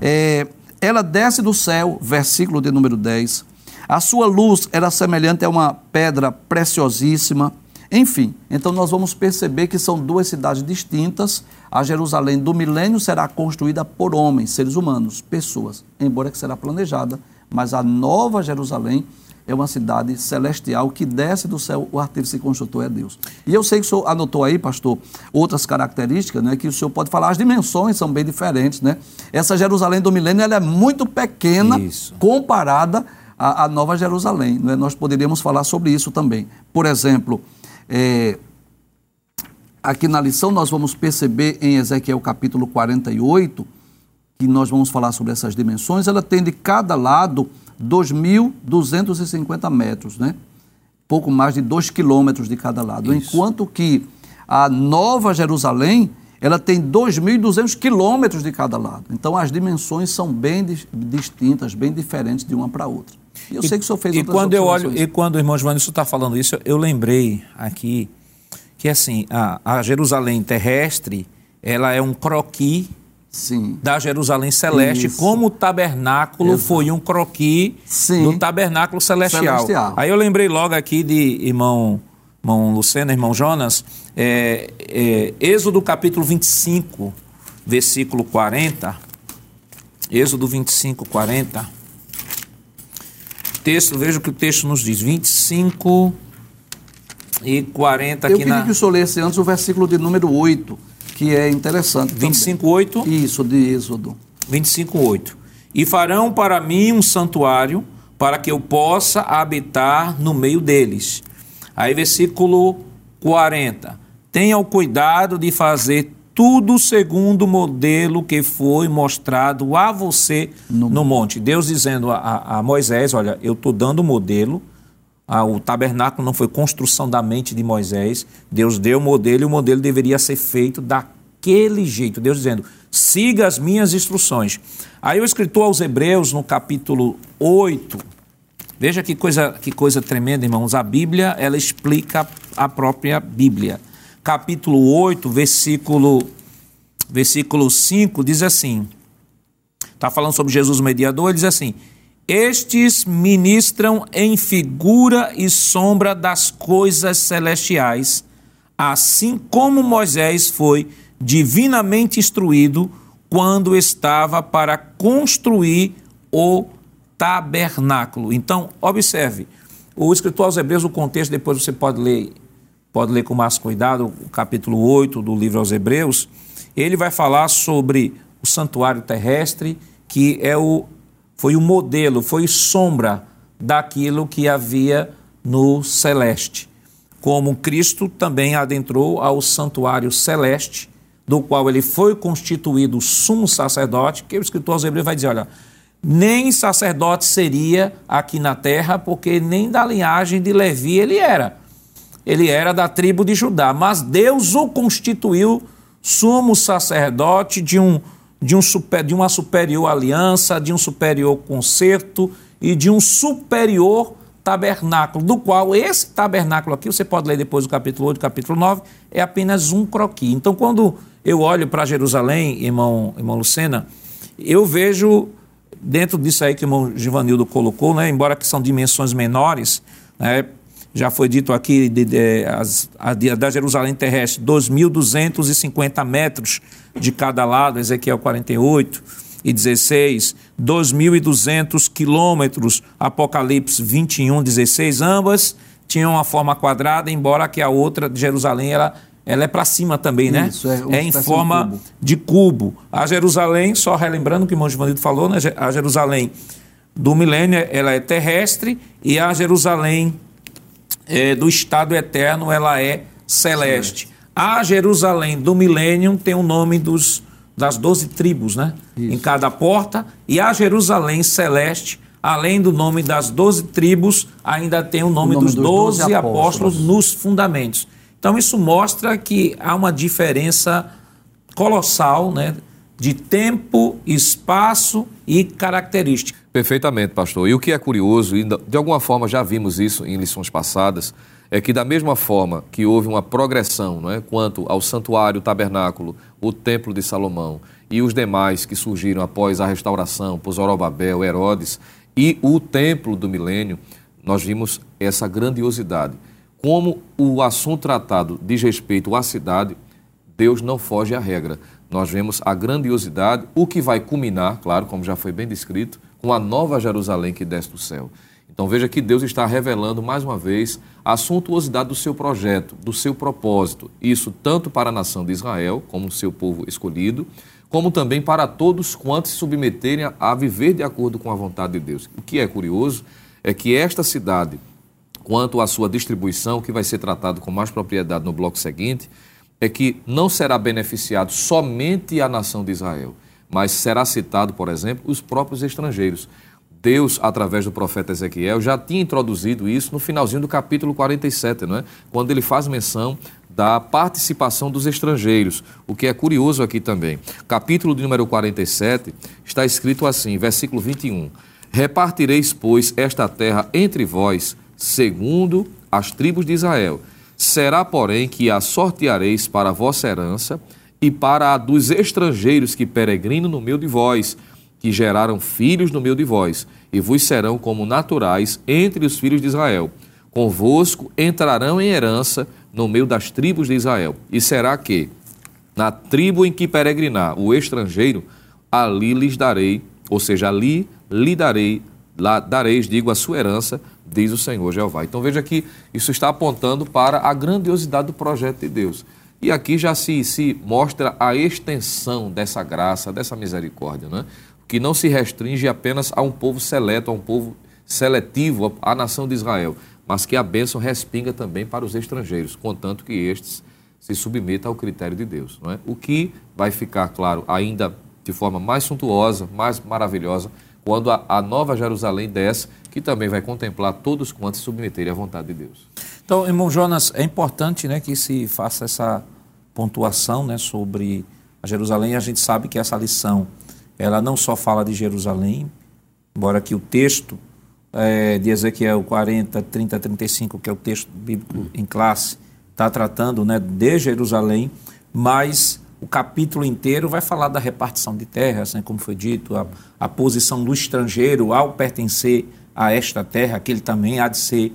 É, ela desce do céu, versículo de número 10. A sua luz era semelhante a uma pedra preciosíssima. Enfim, então nós vamos perceber que são duas cidades distintas. A Jerusalém do milênio será construída por homens, seres humanos, pessoas, embora que será planejada, mas a nova Jerusalém é uma cidade celestial que desce do céu, o artífice construtor é Deus. E eu sei que o senhor anotou aí, pastor, outras características, né, que o senhor pode falar, as dimensões são bem diferentes, né? Essa Jerusalém do milênio, ela é muito pequena Isso. comparada à, à Nova Jerusalém, né? Nós poderíamos falar sobre isso também. Por exemplo, é, aqui na lição nós vamos perceber em Ezequiel capítulo 48, que nós vamos falar sobre essas dimensões, ela tem de cada lado 2.250 metros, né? pouco mais de 2 quilômetros de cada lado. Isso. Enquanto que a Nova Jerusalém, ela tem 2.200 quilômetros de cada lado. Então as dimensões são bem dis- distintas, bem diferentes de uma para outra. E eu sei que o senhor fez e quando eu olho. E quando o irmão Giovanni está falando isso, eu lembrei aqui que assim, a, a Jerusalém terrestre, ela é um croqui Sim. da Jerusalém celeste, Isso. como o tabernáculo Exato. foi um croqui Sim. do tabernáculo celestial. Celestial. Aí eu lembrei logo aqui de irmão, irmão Lucena, irmão Jonas, é, é, Êxodo capítulo 25, versículo 40. Êxodo 25, 40. Texto, veja o que o texto nos diz. 25 e 40 Eu aqui queria na. que o senhor lesse antes o versículo de número 8, que é interessante. também. 25, 8. Isso, de Êxodo. 25:8. E farão para mim um santuário para que eu possa habitar no meio deles. Aí versículo 40. Tenha o cuidado de fazer tudo segundo o modelo que foi mostrado a você no, monte. Deus dizendo a, a- a Moisés, olha, eu estou dando o modelo, ah, o tabernáculo não foi construção da mente de Moisés. Deus deu o modelo e o modelo deveria ser feito daquele jeito. Deus dizendo: siga as minhas instruções. Aí o escritor aos Hebreus, no capítulo 8, veja que coisa, que coisa tremenda, irmãos. A Bíblia, ela explica a própria Bíblia. Capítulo 8, versículo, versículo 5, diz assim: está falando sobre Jesus mediador, ele diz assim: Estes ministram em figura e sombra das coisas celestiais, assim como Moisés foi divinamente instruído quando estava para construir o tabernáculo. Então, observe, o escritor aos Hebreus, o contexto, depois você pode ler, pode ler com mais cuidado, o capítulo 8 do livro aos Hebreus, ele vai falar sobre o santuário terrestre, que é o, foi o modelo, foi sombra daquilo que havia no celeste. Como Cristo também adentrou ao santuário celeste, do qual ele foi constituído sumo sacerdote, que o escritor aos Hebreus vai dizer, olha, nem sacerdote seria aqui na terra, porque nem da linhagem de Levi ele era. Ele era da tribo de Judá, mas Deus o constituiu sumo sacerdote de, um, de, um super, de uma superior aliança, de um superior concerto e de um superior tabernáculo, do qual esse tabernáculo aqui, você pode ler depois do capítulo 8, capítulo 9, é apenas um croqui. Então, quando eu olho para Jerusalém, irmão, irmão Lucena, eu vejo dentro disso aí que o irmão Givanildo colocou, né, embora que são dimensões menores, né, já foi dito aqui de, de, as, a, da Jerusalém terrestre, 2.250 metros de cada lado, Ezequiel 48 e 16, 2.200 quilômetros, Apocalipse 21, 16, ambas tinham uma forma quadrada, embora que a outra de Jerusalém ela, ela é para cima também, né? Isso, é é em forma cubo. de cubo. A Jerusalém, só relembrando o que o irmão Givanildo falou, né? a Jerusalém do milênio ela é terrestre e a Jerusalém é, do estado eterno ela é celeste. A Jerusalém do milênio tem o nome dos, das doze tribos, né? Em cada porta. E a Jerusalém celeste, além do nome das doze tribos, ainda tem o nome, nome dos doze 12 apóstolos. apóstolos. nos fundamentos. Então isso mostra que há uma diferença colossal, né? De tempo, espaço e característica. Perfeitamente, pastor. E o que é curioso, e de alguma forma já vimos isso em lições passadas, é que da mesma forma que houve uma progressão não é, quanto ao santuário, tabernáculo, o templo de Salomão e os demais que surgiram após a restauração por Zorobabel, Herodes e o templo do milênio, nós vimos essa grandiosidade. Como o assunto tratado diz respeito à cidade, Deus não foge à regra. Nós vemos a grandiosidade, o que vai culminar, claro, como já foi bem descrito, com a nova Jerusalém que desce do céu. Então veja que Deus está revelando mais uma vez a suntuosidade do seu projeto, do seu propósito. Isso tanto para a nação de Israel, como seu povo escolhido, como também para todos quantos se submeterem a viver de acordo com a vontade de Deus. O que é curioso é que esta cidade, quanto à sua distribuição, que vai ser tratado com mais propriedade no bloco seguinte, é que não será beneficiado somente a nação de Israel mas será citado, por exemplo, os próprios estrangeiros. Deus, através do profeta Ezequiel, já tinha introduzido isso no finalzinho do capítulo 47, não é? quando ele faz menção da participação dos estrangeiros, o que é curioso aqui também. Capítulo de número 47 está escrito assim, versículo 21. Repartireis, pois, esta terra entre vós, segundo as tribos de Israel. Será, porém, que a sorteareis para a vossa herança, e para a dos estrangeiros que peregrinam no meio de vós, que geraram filhos no meio de vós, e vos serão como naturais entre os filhos de Israel. Convosco entrarão em herança no meio das tribos de Israel. E será que, na tribo em que peregrinar o estrangeiro, ali lhes darei, ou seja, ali lhe darei, lá dareis, digo, a sua herança, diz o Senhor Jeová. Então veja que isso está apontando para a grandiosidade do projeto de Deus. E aqui já se, se mostra a extensão dessa graça, dessa misericórdia, né? que não se restringe apenas a um povo seleto, a um povo seletivo, a nação de Israel, mas que a bênção respinga também para os estrangeiros, contanto que estes se submetam ao critério de Deus. Não é? O que vai ficar claro ainda de forma mais suntuosa, mais maravilhosa, quando a, a nova Jerusalém desce, que também vai contemplar todos quantos se submeterem à vontade de Deus. Então, irmão Jonas, é importante né, que se faça essa pontuação né, sobre a Jerusalém. A gente sabe que essa lição, ela não só fala de Jerusalém, embora que o texto é, de Ezequiel 40, 30, 35, que é o texto bíblico em classe, está tratando né, de Jerusalém, mas o capítulo inteiro vai falar da repartição de terras, né, como foi dito, a, a posição do estrangeiro ao pertencer a esta terra, que ele também há de ser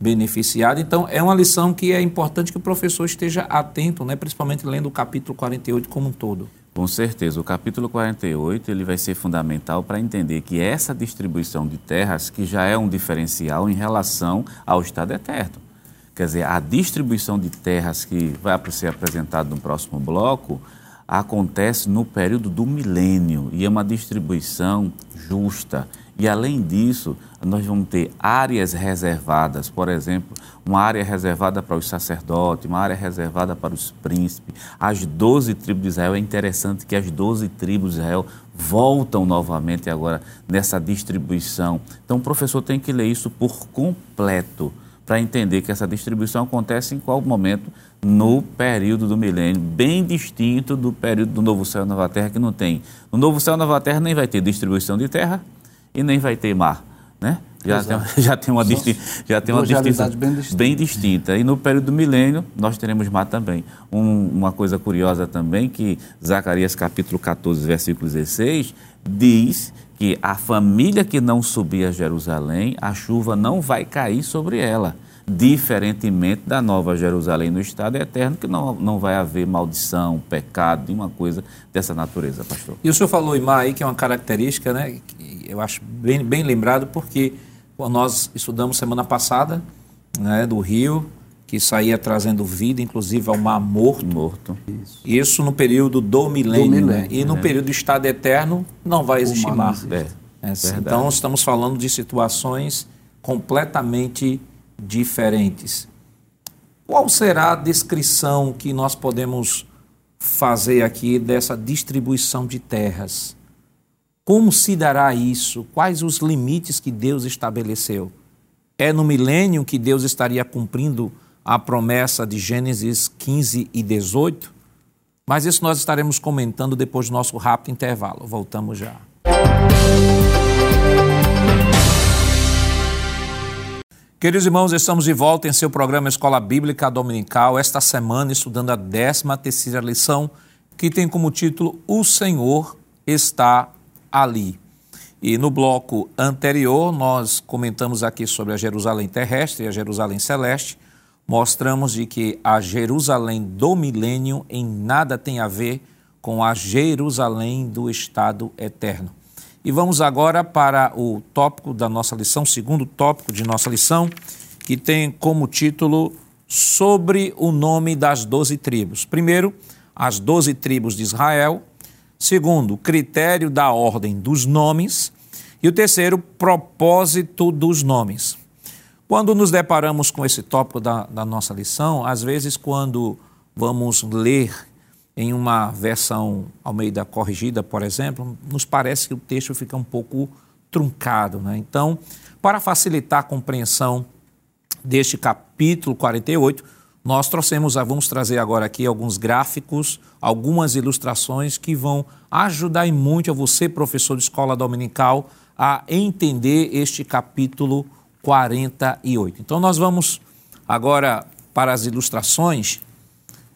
beneficiado. Então, é uma lição que é importante que o professor esteja atento, né, principalmente lendo o capítulo 48 como um todo. Com certeza, o capítulo 48 ele vai ser fundamental para entender que essa distribuição de terras, que já é um diferencial em relação ao Estado eterno. Quer dizer, a distribuição de terras que vai ser apresentado no próximo bloco acontece no período do milênio e é uma distribuição justa e além disso, nós vamos ter áreas reservadas, por exemplo, uma área reservada para os sacerdotes, uma área reservada para os príncipes. As doze tribos de Israel, é interessante que as doze tribos de Israel voltam novamente agora nessa distribuição. Então o professor tem que ler isso por completo para entender que essa distribuição acontece em qual momento? No período do milênio, bem distinto do período do Novo Céu e Nova Terra, que não tem. No Novo Céu e Nova Terra nem vai ter distribuição de terra, e nem vai ter mar. Né? Já, tem, já tem uma, disti já tem uma distinção bem distinta. bem distinta. E no período do milênio, nós teremos mar também. Um, uma coisa curiosa também, que Zacarias capítulo 14, versículo 16, diz que a família que não subir a Jerusalém, a chuva não vai cair sobre ela diferentemente da Nova Jerusalém no Estado eterno, que não, não vai haver maldição, pecado, nenhuma coisa dessa natureza, pastor. E o senhor falou, Imar, aí, que é uma característica, né, eu acho bem, bem lembrado, porque nós estudamos semana passada, né, do rio, que saía trazendo vida, inclusive ao mar morto. Morto. Isso, Isso no período do milênio. Do milênio né? E no é. período do estado eterno não vai existir mar. mar. É, então estamos falando de situações completamente diferentes. Qual será a descrição que nós podemos fazer aqui dessa distribuição de terras? Como se dará isso? Quais os limites que Deus estabeleceu? É no milênio que Deus estaria cumprindo a promessa de Gênesis 15 e 18? Mas isso nós estaremos comentando depois do nosso rápido intervalo. Voltamos já. Queridos irmãos, estamos de volta em seu programa Escola Bíblica Dominical, esta semana estudando a 13 terceira lição, que tem como título O Senhor está ali. E no bloco anterior, nós comentamos aqui sobre a Jerusalém terrestre e a Jerusalém celeste, mostramos de que a Jerusalém do milênio em nada tem a ver com a Jerusalém do estado eterno. E vamos agora para o tópico da nossa lição, segundo tópico de nossa lição, que tem como título Sobre o nome das doze tribos. Primeiro, as doze tribos de Israel. Segundo, critério da ordem dos nomes. E o terceiro, propósito dos nomes. Quando nos deparamos com esse tópico da, da nossa lição, às vezes, quando vamos ler em uma versão ao meio da corrigida, por exemplo, nos parece que o texto fica um pouco truncado. Né? Então, para facilitar a compreensão deste capítulo 48, nós trouxemos, vamos trazer agora aqui alguns gráficos, algumas ilustrações que vão ajudar muito a você, professor de escola dominical, a entender este capítulo 48. Então, nós vamos agora para as ilustrações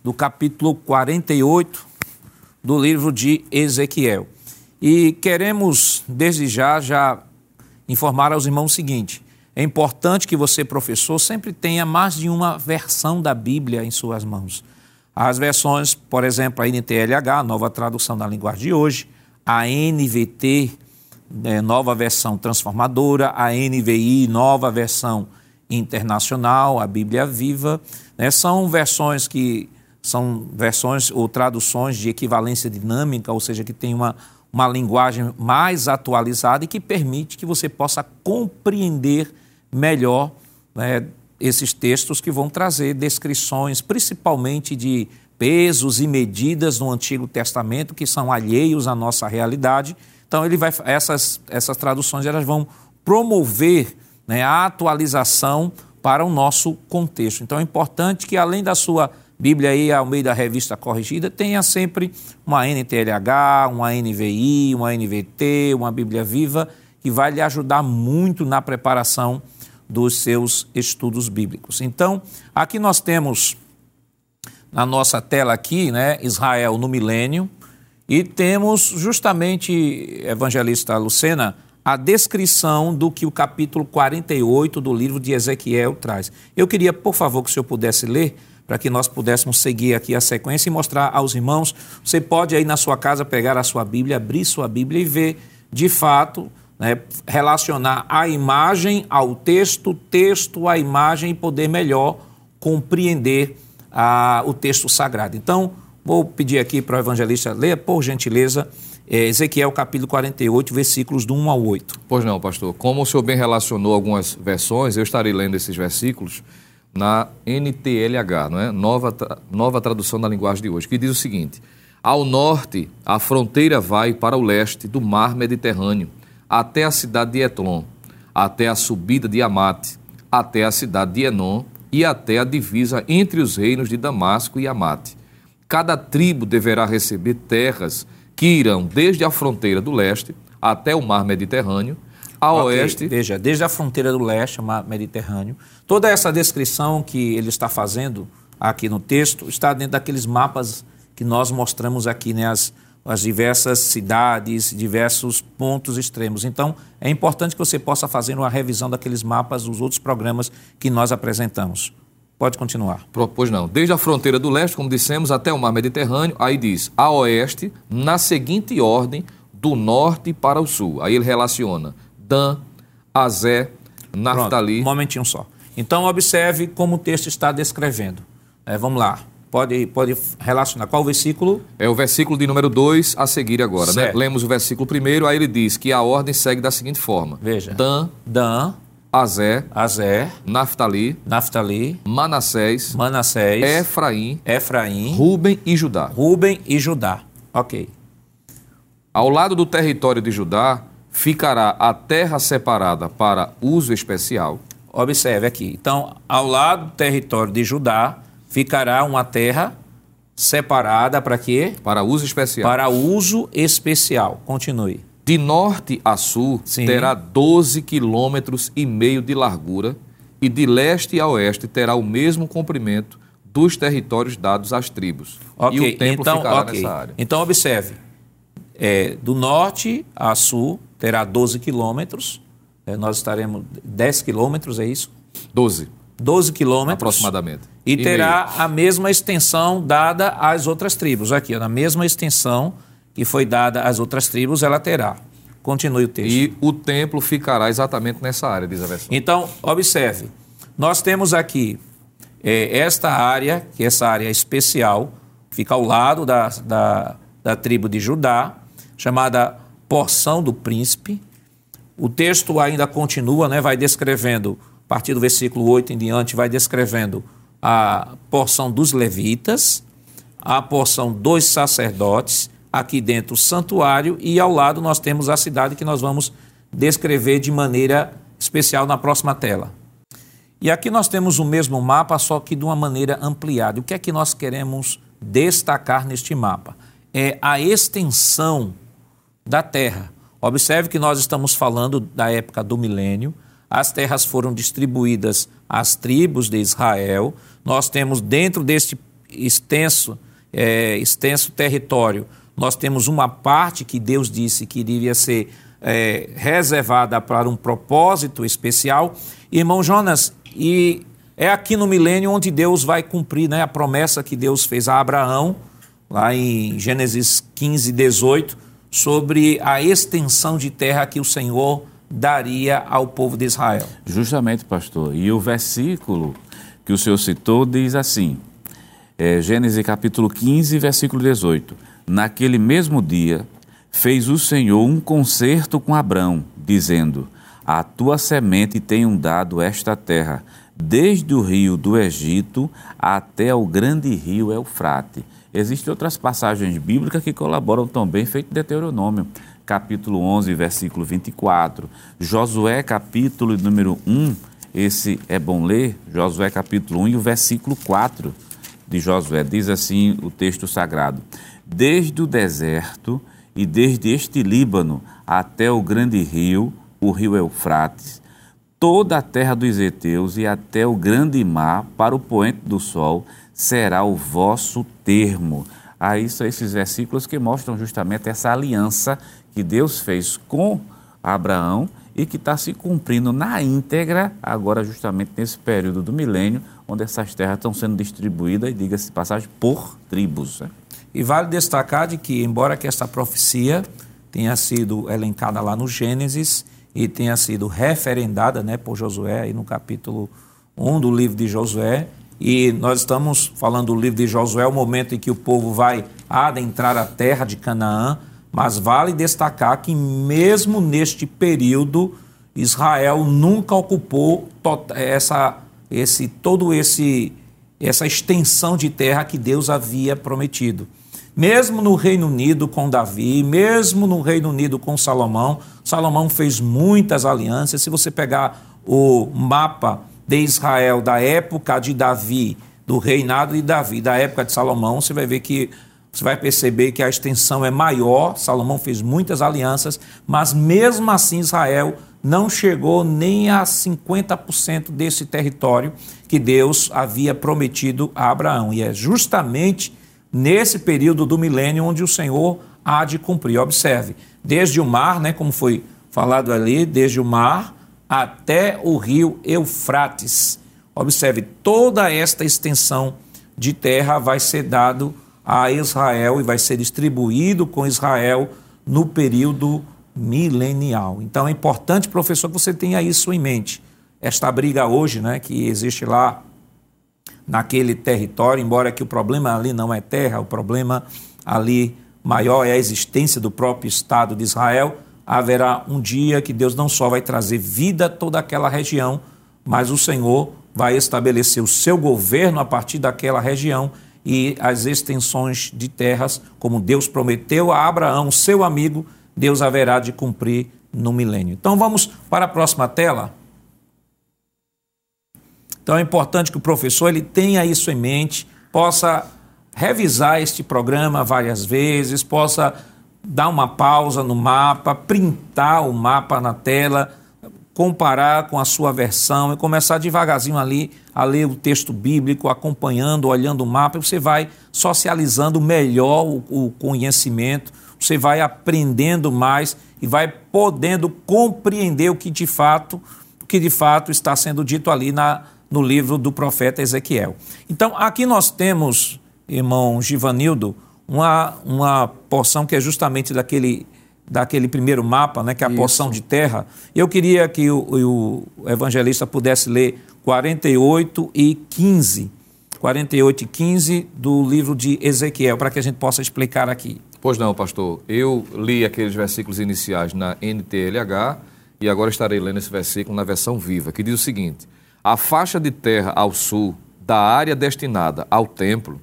do capítulo 48 do livro de Ezequiel. E queremos, desde já, já informar aos irmãos o seguinte: é importante que você, professor, sempre tenha mais de uma versão da Bíblia em suas mãos. As versões, por exemplo, a NTLH, nova tradução da linguagem de hoje, a NVT, é, nova versão transformadora, a NVI, nova versão internacional, a Bíblia Viva, né, são versões que são versões ou traduções de equivalência dinâmica, ou seja, que tem uma, uma linguagem mais atualizada e que permite que você possa compreender melhor né, esses textos que vão trazer descrições, principalmente de pesos e medidas no Antigo Testamento que são alheios à nossa realidade. Então ele vai essas essas traduções elas vão promover né, a atualização para o nosso contexto. Então é importante que além da sua Bíblia aí, ao meio da revista corrigida, tenha sempre uma NTLH, uma NVI, uma NVT, uma Bíblia Viva, que vai lhe ajudar muito na preparação dos seus estudos bíblicos. Então, aqui nós temos na nossa tela aqui, né, Israel no milênio, e temos justamente, evangelista Lucena, a descrição do que o capítulo 48 do livro de Ezequiel traz. Eu queria, por favor, que o senhor pudesse ler para que nós pudéssemos seguir aqui a sequência e mostrar aos irmãos. Você pode aí na sua casa pegar a sua Bíblia, abrir sua Bíblia e ver, de fato, né, relacionar a imagem ao texto, texto à imagem e poder melhor compreender a, o texto sagrado. Então, vou pedir aqui para o evangelista ler, por gentileza, é, Ezequiel capítulo 48, versículos do 1 ao 8. Pois não, pastor. Como o senhor bem relacionou algumas versões, eu estarei lendo esses versículos na NTLH, não é? nova, nova tradução da linguagem de hoje, que diz o seguinte: Ao norte, a fronteira vai para o leste do mar Mediterrâneo, até a cidade de Etlon, até a subida de Amate, até a cidade de Enon e até a divisa entre os reinos de Damasco e Amate. Cada tribo deverá receber terras que irão desde a fronteira do leste até o mar Mediterrâneo a okay. oeste. Veja, desde a fronteira do leste, mar Mediterrâneo. Toda essa descrição que ele está fazendo aqui no texto está dentro daqueles mapas que nós mostramos aqui, né? As, as diversas cidades, diversos pontos extremos. Então, é importante que você possa fazer uma revisão daqueles mapas, dos outros programas que nós apresentamos. Pode continuar. Pois não. Desde a fronteira do leste, como dissemos, até o mar Mediterrâneo, aí diz a oeste, na seguinte ordem, do norte para o sul. Aí ele relaciona Dan, Azé, Naftali. Pronto, um momentinho só. Então, observe como o texto está descrevendo. É, vamos lá. Pode, pode relacionar. Qual o versículo? É o versículo de número 2 a seguir agora, né? Lemos o versículo primeiro, aí ele diz que a ordem segue da seguinte forma: Veja. Dan, Dan, Azé, Azé, Naftali, Naftali, Manassés, Manassés, Efraim, Efraim, Ruben e Judá. Ruben e Judá. Ok. Ao lado do território de Judá ficará a terra separada para uso especial. Observe aqui. Então, ao lado do território de Judá, ficará uma terra separada para quê? Para uso especial. Para uso especial. Continue. De norte a sul Sim. terá 12 quilômetros e meio de largura e de leste a oeste terá o mesmo comprimento dos territórios dados às tribos. Ok, E o templo então, ficará ok. nessa área. Então, observe. É, do norte a sul terá 12 quilômetros. É, nós estaremos 10 quilômetros, é isso? 12, 12 quilômetros. aproximadamente. E meio. terá a mesma extensão dada às outras tribos. Aqui, ó, na mesma extensão que foi dada às outras tribos, ela terá. Continue o texto. E o templo ficará exatamente nessa área, diz a versão. Então, observe, nós temos aqui eh, esta área, que é essa área especial, fica ao lado da, da, da tribo de Judá, chamada porção do príncipe. O texto ainda continua, né, vai descrevendo, a partir do versículo 8 em diante, vai descrevendo a porção dos levitas, a porção dos sacerdotes, aqui dentro o santuário, e ao lado nós temos a cidade que nós vamos descrever de maneira especial na próxima tela. E aqui nós temos o mesmo mapa, só que de uma maneira ampliada. O que é que nós queremos destacar neste mapa? É a extensão da terra. Observe que nós estamos falando da época do milênio. As terras foram distribuídas às tribos de Israel. Nós temos dentro deste extenso, é, extenso território, nós temos uma parte que Deus disse que iria ser é, reservada para um propósito especial. Irmão Jonas, e é aqui no milênio onde Deus vai cumprir né, a promessa que Deus fez a Abraão, lá em Gênesis 15, 18, sobre a extensão de terra que o Senhor daria ao povo de Israel. Justamente, pastor. E o versículo que o senhor citou diz assim, é, Gênesis capítulo 15, versículo 18. Naquele mesmo dia, fez o Senhor um concerto com Abrão, dizendo: A tua semente tenho dado esta terra, desde o rio do Egito até o grande rio Eufrate. Existem outras passagens bíblicas que colaboram também, feito Deuteronômio, capítulo 11, versículo 24. Josué, capítulo número 1, esse é bom ler, Josué, capítulo 1 e o versículo 4 de Josué. Diz assim o texto sagrado: Desde o deserto e desde este Líbano até o grande rio, o rio Eufrates, toda a terra dos heteus e até o grande mar, para o poente do sol, será o vosso termo. Aí são esses versículos que mostram justamente essa aliança que Deus fez com Abraão e que está se cumprindo na íntegra, agora justamente nesse período do milênio, onde essas terras estão sendo distribuídas, diga-se passagem, por tribos. Né? E vale destacar de que, embora que essa profecia tenha sido elencada lá no Gênesis e tenha sido referendada né, por Josué, aí no capítulo 1 do livro de Josué, e nós estamos falando do livro de Josué, o momento em que o povo vai adentrar a terra de Canaã, mas vale destacar que mesmo neste período, Israel nunca ocupou essa, esse, todo esse essa extensão de terra que Deus havia prometido. Mesmo no Reino Unido com Davi, mesmo no Reino Unido com Salomão, Salomão fez muitas alianças. Se você pegar o mapa de Israel da época de Davi, do reinado de Davi, da época de Salomão, você vai ver que você vai perceber que a extensão é maior. Salomão fez muitas alianças, mas mesmo assim Israel não chegou nem a 50% desse território que Deus havia prometido a Abraão. E é justamente nesse período do milênio onde o Senhor há de cumprir. Observe, desde o mar, né, como foi falado ali, desde o mar até o rio Eufrates. Observe, toda esta extensão de terra vai ser dado a Israel e vai ser distribuído com Israel no período milenial. Então é importante, professor, que você tenha isso em mente. Esta briga hoje, né, que existe lá naquele território, embora que o problema ali não é terra, o problema ali maior é a existência do próprio Estado de Israel, haverá um dia que Deus não só vai trazer vida a toda aquela região, mas o Senhor vai estabelecer o seu governo a partir daquela região e as extensões de terras, como Deus prometeu a Abraão, seu amigo, Deus haverá de cumprir no milênio. Então vamos para a próxima tela. Então é importante que o professor ele tenha isso em mente, possa revisar este programa várias vezes, possa dar uma pausa no mapa, printar o mapa na tela, comparar com a sua versão e começar devagarzinho ali a ler o texto bíblico, acompanhando, olhando o mapa, e você vai socializando melhor o, o conhecimento, você vai aprendendo mais e vai podendo compreender o que de fato, o que de fato está sendo dito ali na, no livro do profeta Ezequiel. Então, aqui nós temos, irmão Givanildo, uma, uma porção que é justamente daquele daquele primeiro mapa, né, que é a Isso. porção de terra. Eu queria que o, o, evangelista pudesse ler 48 e 15. 48 e 15 do livro de Ezequiel, para que a gente possa explicar aqui. Pois não, pastor. Eu li aqueles versículos iniciais na NTLH e agora estarei lendo esse versículo na versão viva, que diz o seguinte: A faixa de terra ao sul da área destinada ao templo,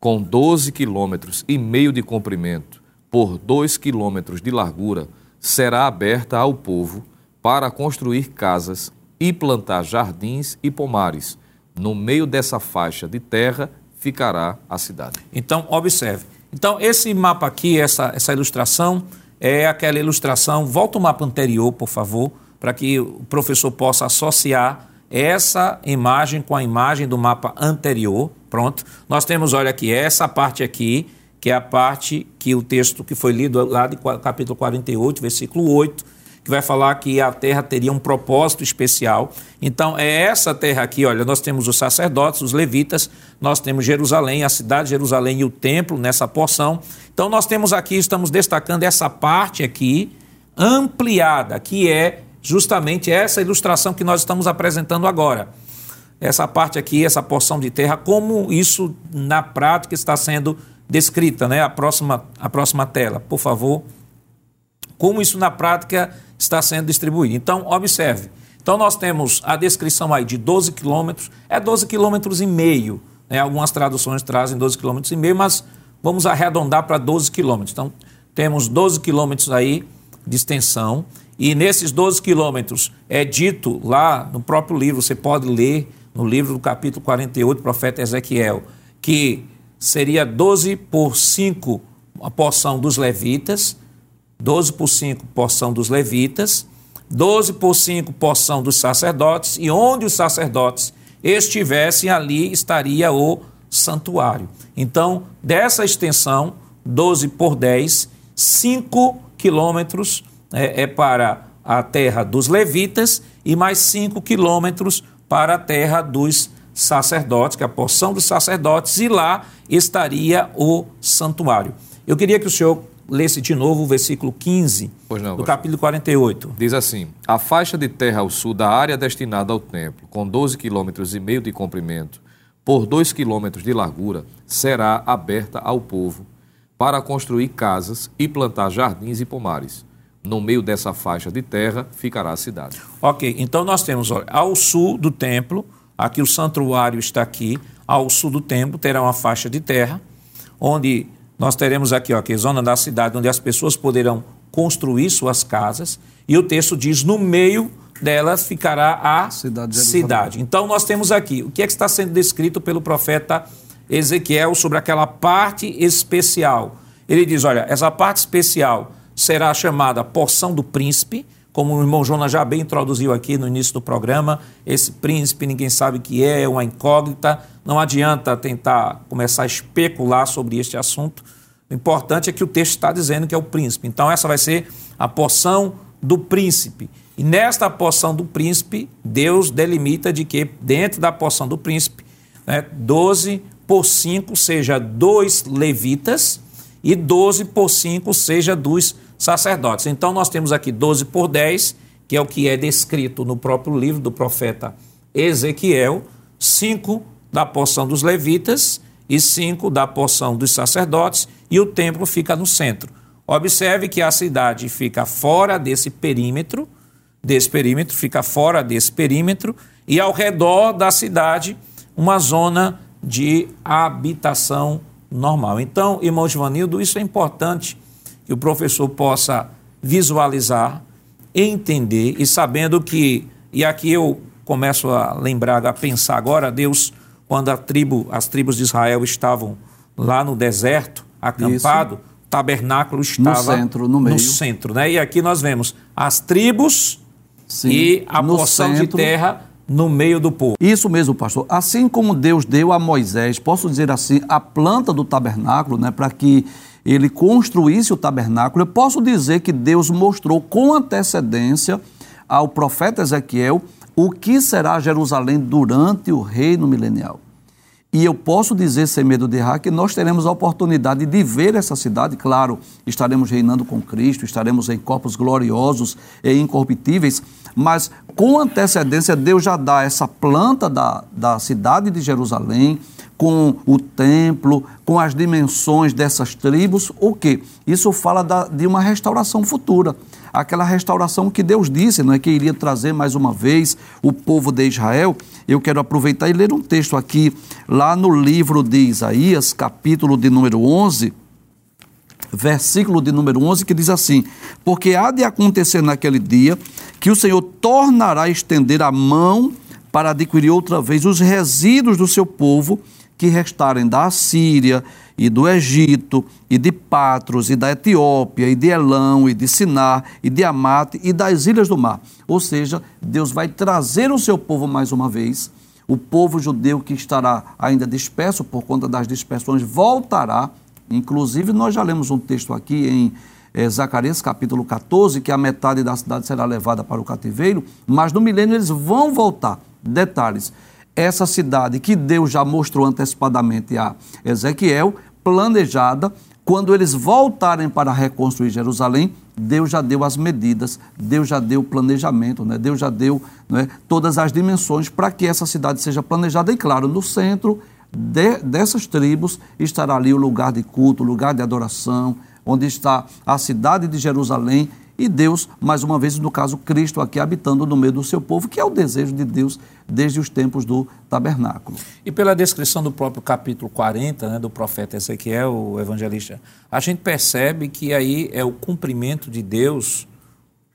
com 12 quilômetros e meio de comprimento, por dois quilômetros de largura, será aberta ao povo para construir casas e plantar jardins e pomares. No meio dessa faixa de terra ficará a cidade. Então, observe. Então, esse mapa aqui, essa, essa ilustração, é aquela ilustração. Volta o mapa anterior, por favor, para que o professor possa associar essa imagem com a imagem do mapa anterior. Pronto. Nós temos, olha aqui, essa parte aqui que é a parte que o texto que foi lido lá de capítulo 48, versículo 8, que vai falar que a terra teria um propósito especial. Então, é essa terra aqui, olha, nós temos os sacerdotes, os levitas, nós temos Jerusalém, a cidade de Jerusalém e o templo nessa porção. Então, nós temos aqui, estamos destacando essa parte aqui ampliada, que é justamente essa ilustração que nós estamos apresentando agora. Essa parte aqui, essa porção de terra, como isso na prática está sendo descrita, né? A próxima, a próxima tela, por favor. Como isso na prática está sendo distribuído. Então, observe. Então, nós temos a descrição aí de 12 quilômetros, é 12 quilômetros e meio. Né? Algumas traduções trazem 12 quilômetros e meio, mas vamos arredondar para 12 quilômetros. Então, temos 12 quilômetros aí de extensão, e nesses 12 quilômetros é dito lá no próprio livro, você pode ler no livro do capítulo 48, profeta Ezequiel, que seria 12 por 5 a porção dos levitas, 12 por 5 porção dos levitas, 12 por 5 porção dos sacerdotes, e onde os sacerdotes estivessem, ali estaria o santuário. Então, dessa extensão, 12 por 10, 5 quilômetros é, é para a terra dos levitas e mais 5 quilômetros para a terra dos sacerdotes, que é a porção dos sacerdotes, e lá estaria o santuário. Eu queria que o senhor lesse de novo o versículo 15 não, do capítulo 48. Diz assim: A faixa de terra ao sul da área destinada ao templo, com 12 quilômetros e meio de comprimento, por 2 quilômetros de largura, será aberta ao povo para construir casas e plantar jardins e pomares. No meio dessa faixa de terra ficará a cidade. Ok, então nós temos olha, ao sul do templo, aqui o santuário está aqui, ao sul do templo terá uma faixa de terra, onde nós teremos aqui, ó, aqui a zona da cidade onde as pessoas poderão construir suas casas, e o texto diz: no meio delas ficará a cidade. cidade. Então nós temos aqui o que é que está sendo descrito pelo profeta Ezequiel sobre aquela parte especial. Ele diz: olha, essa parte especial será chamada porção do príncipe como o irmão Jonas já bem introduziu aqui no início do programa, esse príncipe ninguém sabe que é, é uma incógnita, não adianta tentar começar a especular sobre este assunto. O importante é que o texto está dizendo que é o príncipe. Então, essa vai ser a porção do príncipe. E nesta porção do príncipe, Deus delimita de que dentro da porção do príncipe, né, 12 por 5 seja dos levitas e 12 por 5 seja dos sacerdotes. Então nós temos aqui 12 por 10, que é o que é descrito no próprio livro do profeta Ezequiel, 5 da porção dos levitas e 5 da porção dos sacerdotes, e o templo fica no centro. Observe que a cidade fica fora desse perímetro, desse perímetro, fica fora desse perímetro, e ao redor da cidade, uma zona de habitação normal. Então, irmão Givanildo, isso é importante que o professor possa visualizar, entender e sabendo que, e aqui eu começo a lembrar, a pensar agora, Deus, quando a tribo, as tribos de Israel estavam lá no deserto, acampado, Isso. o tabernáculo estava no centro, no meio. No centro, né? E aqui nós vemos as tribos Sim, e a porção centro. de terra no meio do povo. Isso mesmo, pastor. Assim como Deus deu a Moisés, posso dizer assim, a planta do tabernáculo, né, para que ele construísse o tabernáculo, eu posso dizer que Deus mostrou com antecedência ao profeta Ezequiel o que será Jerusalém durante o reino milenial. E eu posso dizer, sem medo de errar, que nós teremos a oportunidade de ver essa cidade. Claro, estaremos reinando com Cristo, estaremos em corpos gloriosos e incorruptíveis, mas com antecedência, Deus já dá essa planta da, da cidade de Jerusalém, com o templo, com as dimensões dessas tribos. O que? Isso fala da, de uma restauração futura. Aquela restauração que Deus disse, não é que iria trazer mais uma vez o povo de Israel. Eu quero aproveitar e ler um texto aqui, lá no livro de Isaías, capítulo de número 11, versículo de número 11, que diz assim: Porque há de acontecer naquele dia que o Senhor tornará a estender a mão para adquirir outra vez os resíduos do seu povo que restarem da Assíria e do Egito e de Patros e da Etiópia e de Elão e de Sinar e de Amate e das ilhas do mar. Ou seja, Deus vai trazer o seu povo mais uma vez. O povo judeu que estará ainda disperso por conta das dispersões voltará. Inclusive, nós já lemos um texto aqui em eh, Zacarias capítulo 14, que a metade da cidade será levada para o cativeiro, mas no milênio eles vão voltar. Detalhes: essa cidade que Deus já mostrou antecipadamente a Ezequiel, planejada, quando eles voltarem para reconstruir Jerusalém, Deus já deu as medidas, Deus já deu o planejamento, né? Deus já deu né, todas as dimensões para que essa cidade seja planejada. E claro, no centro de, dessas tribos estará ali o lugar de culto, o lugar de adoração, onde está a cidade de Jerusalém e Deus, mais uma vez, no caso, Cristo aqui habitando no meio do seu povo, que é o desejo de Deus desde os tempos do tabernáculo. E pela descrição do próprio capítulo 40, né, do profeta Ezequiel, o evangelista, a gente percebe que aí é o cumprimento de Deus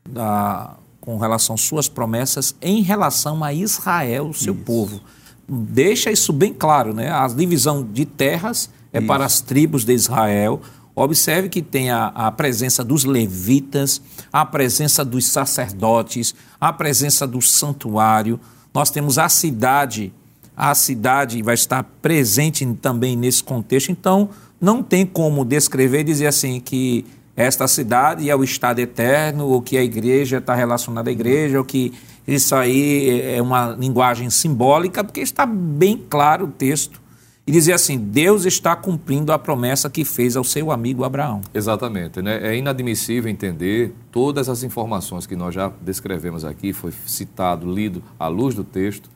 da, com relação às suas promessas em relação a Israel, o seu Isso. povo. Deixa isso bem claro, né? A divisão de terras é Isso. para as tribos de Israel. Observe que tem a, a presença dos levitas, a presença dos sacerdotes, a presença do santuário. Nós temos a cidade, a cidade vai estar presente também nesse contexto. Então, não tem como descrever e dizer assim que esta cidade é o estado eterno, ou que a igreja está relacionada à igreja, ou que isso aí é uma linguagem simbólica, porque está bem claro o texto. E dizer assim: Deus está cumprindo a promessa que fez ao seu amigo Abraão. Exatamente. Né? É inadmissível entender todas as informações que nós já descrevemos aqui, foi citado, lido à luz do texto,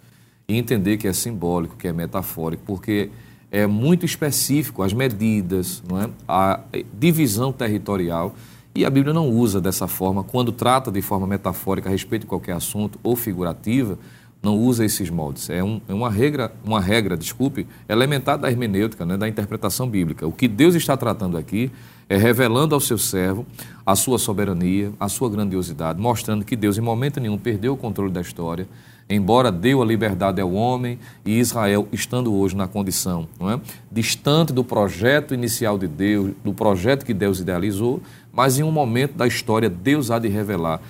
e entender que é simbólico, que é metafórico, porque é muito específico as medidas, não é? a divisão territorial, e a Bíblia não usa dessa forma, quando trata de forma metafórica a respeito de qualquer assunto ou figurativa, não usa esses moldes. É, um, é uma regra, uma regra, desculpe, elementar da hermenêutica, né, da interpretação bíblica. O que Deus está tratando aqui é revelando ao seu servo a sua soberania, a sua grandiosidade, mostrando que Deus em momento nenhum perdeu o controle da história, embora deu a liberdade ao homem e Israel estando hoje na condição é? distante do projeto inicial de Deus, do projeto que Deus idealizou, mas em um momento da história Deus há de revelar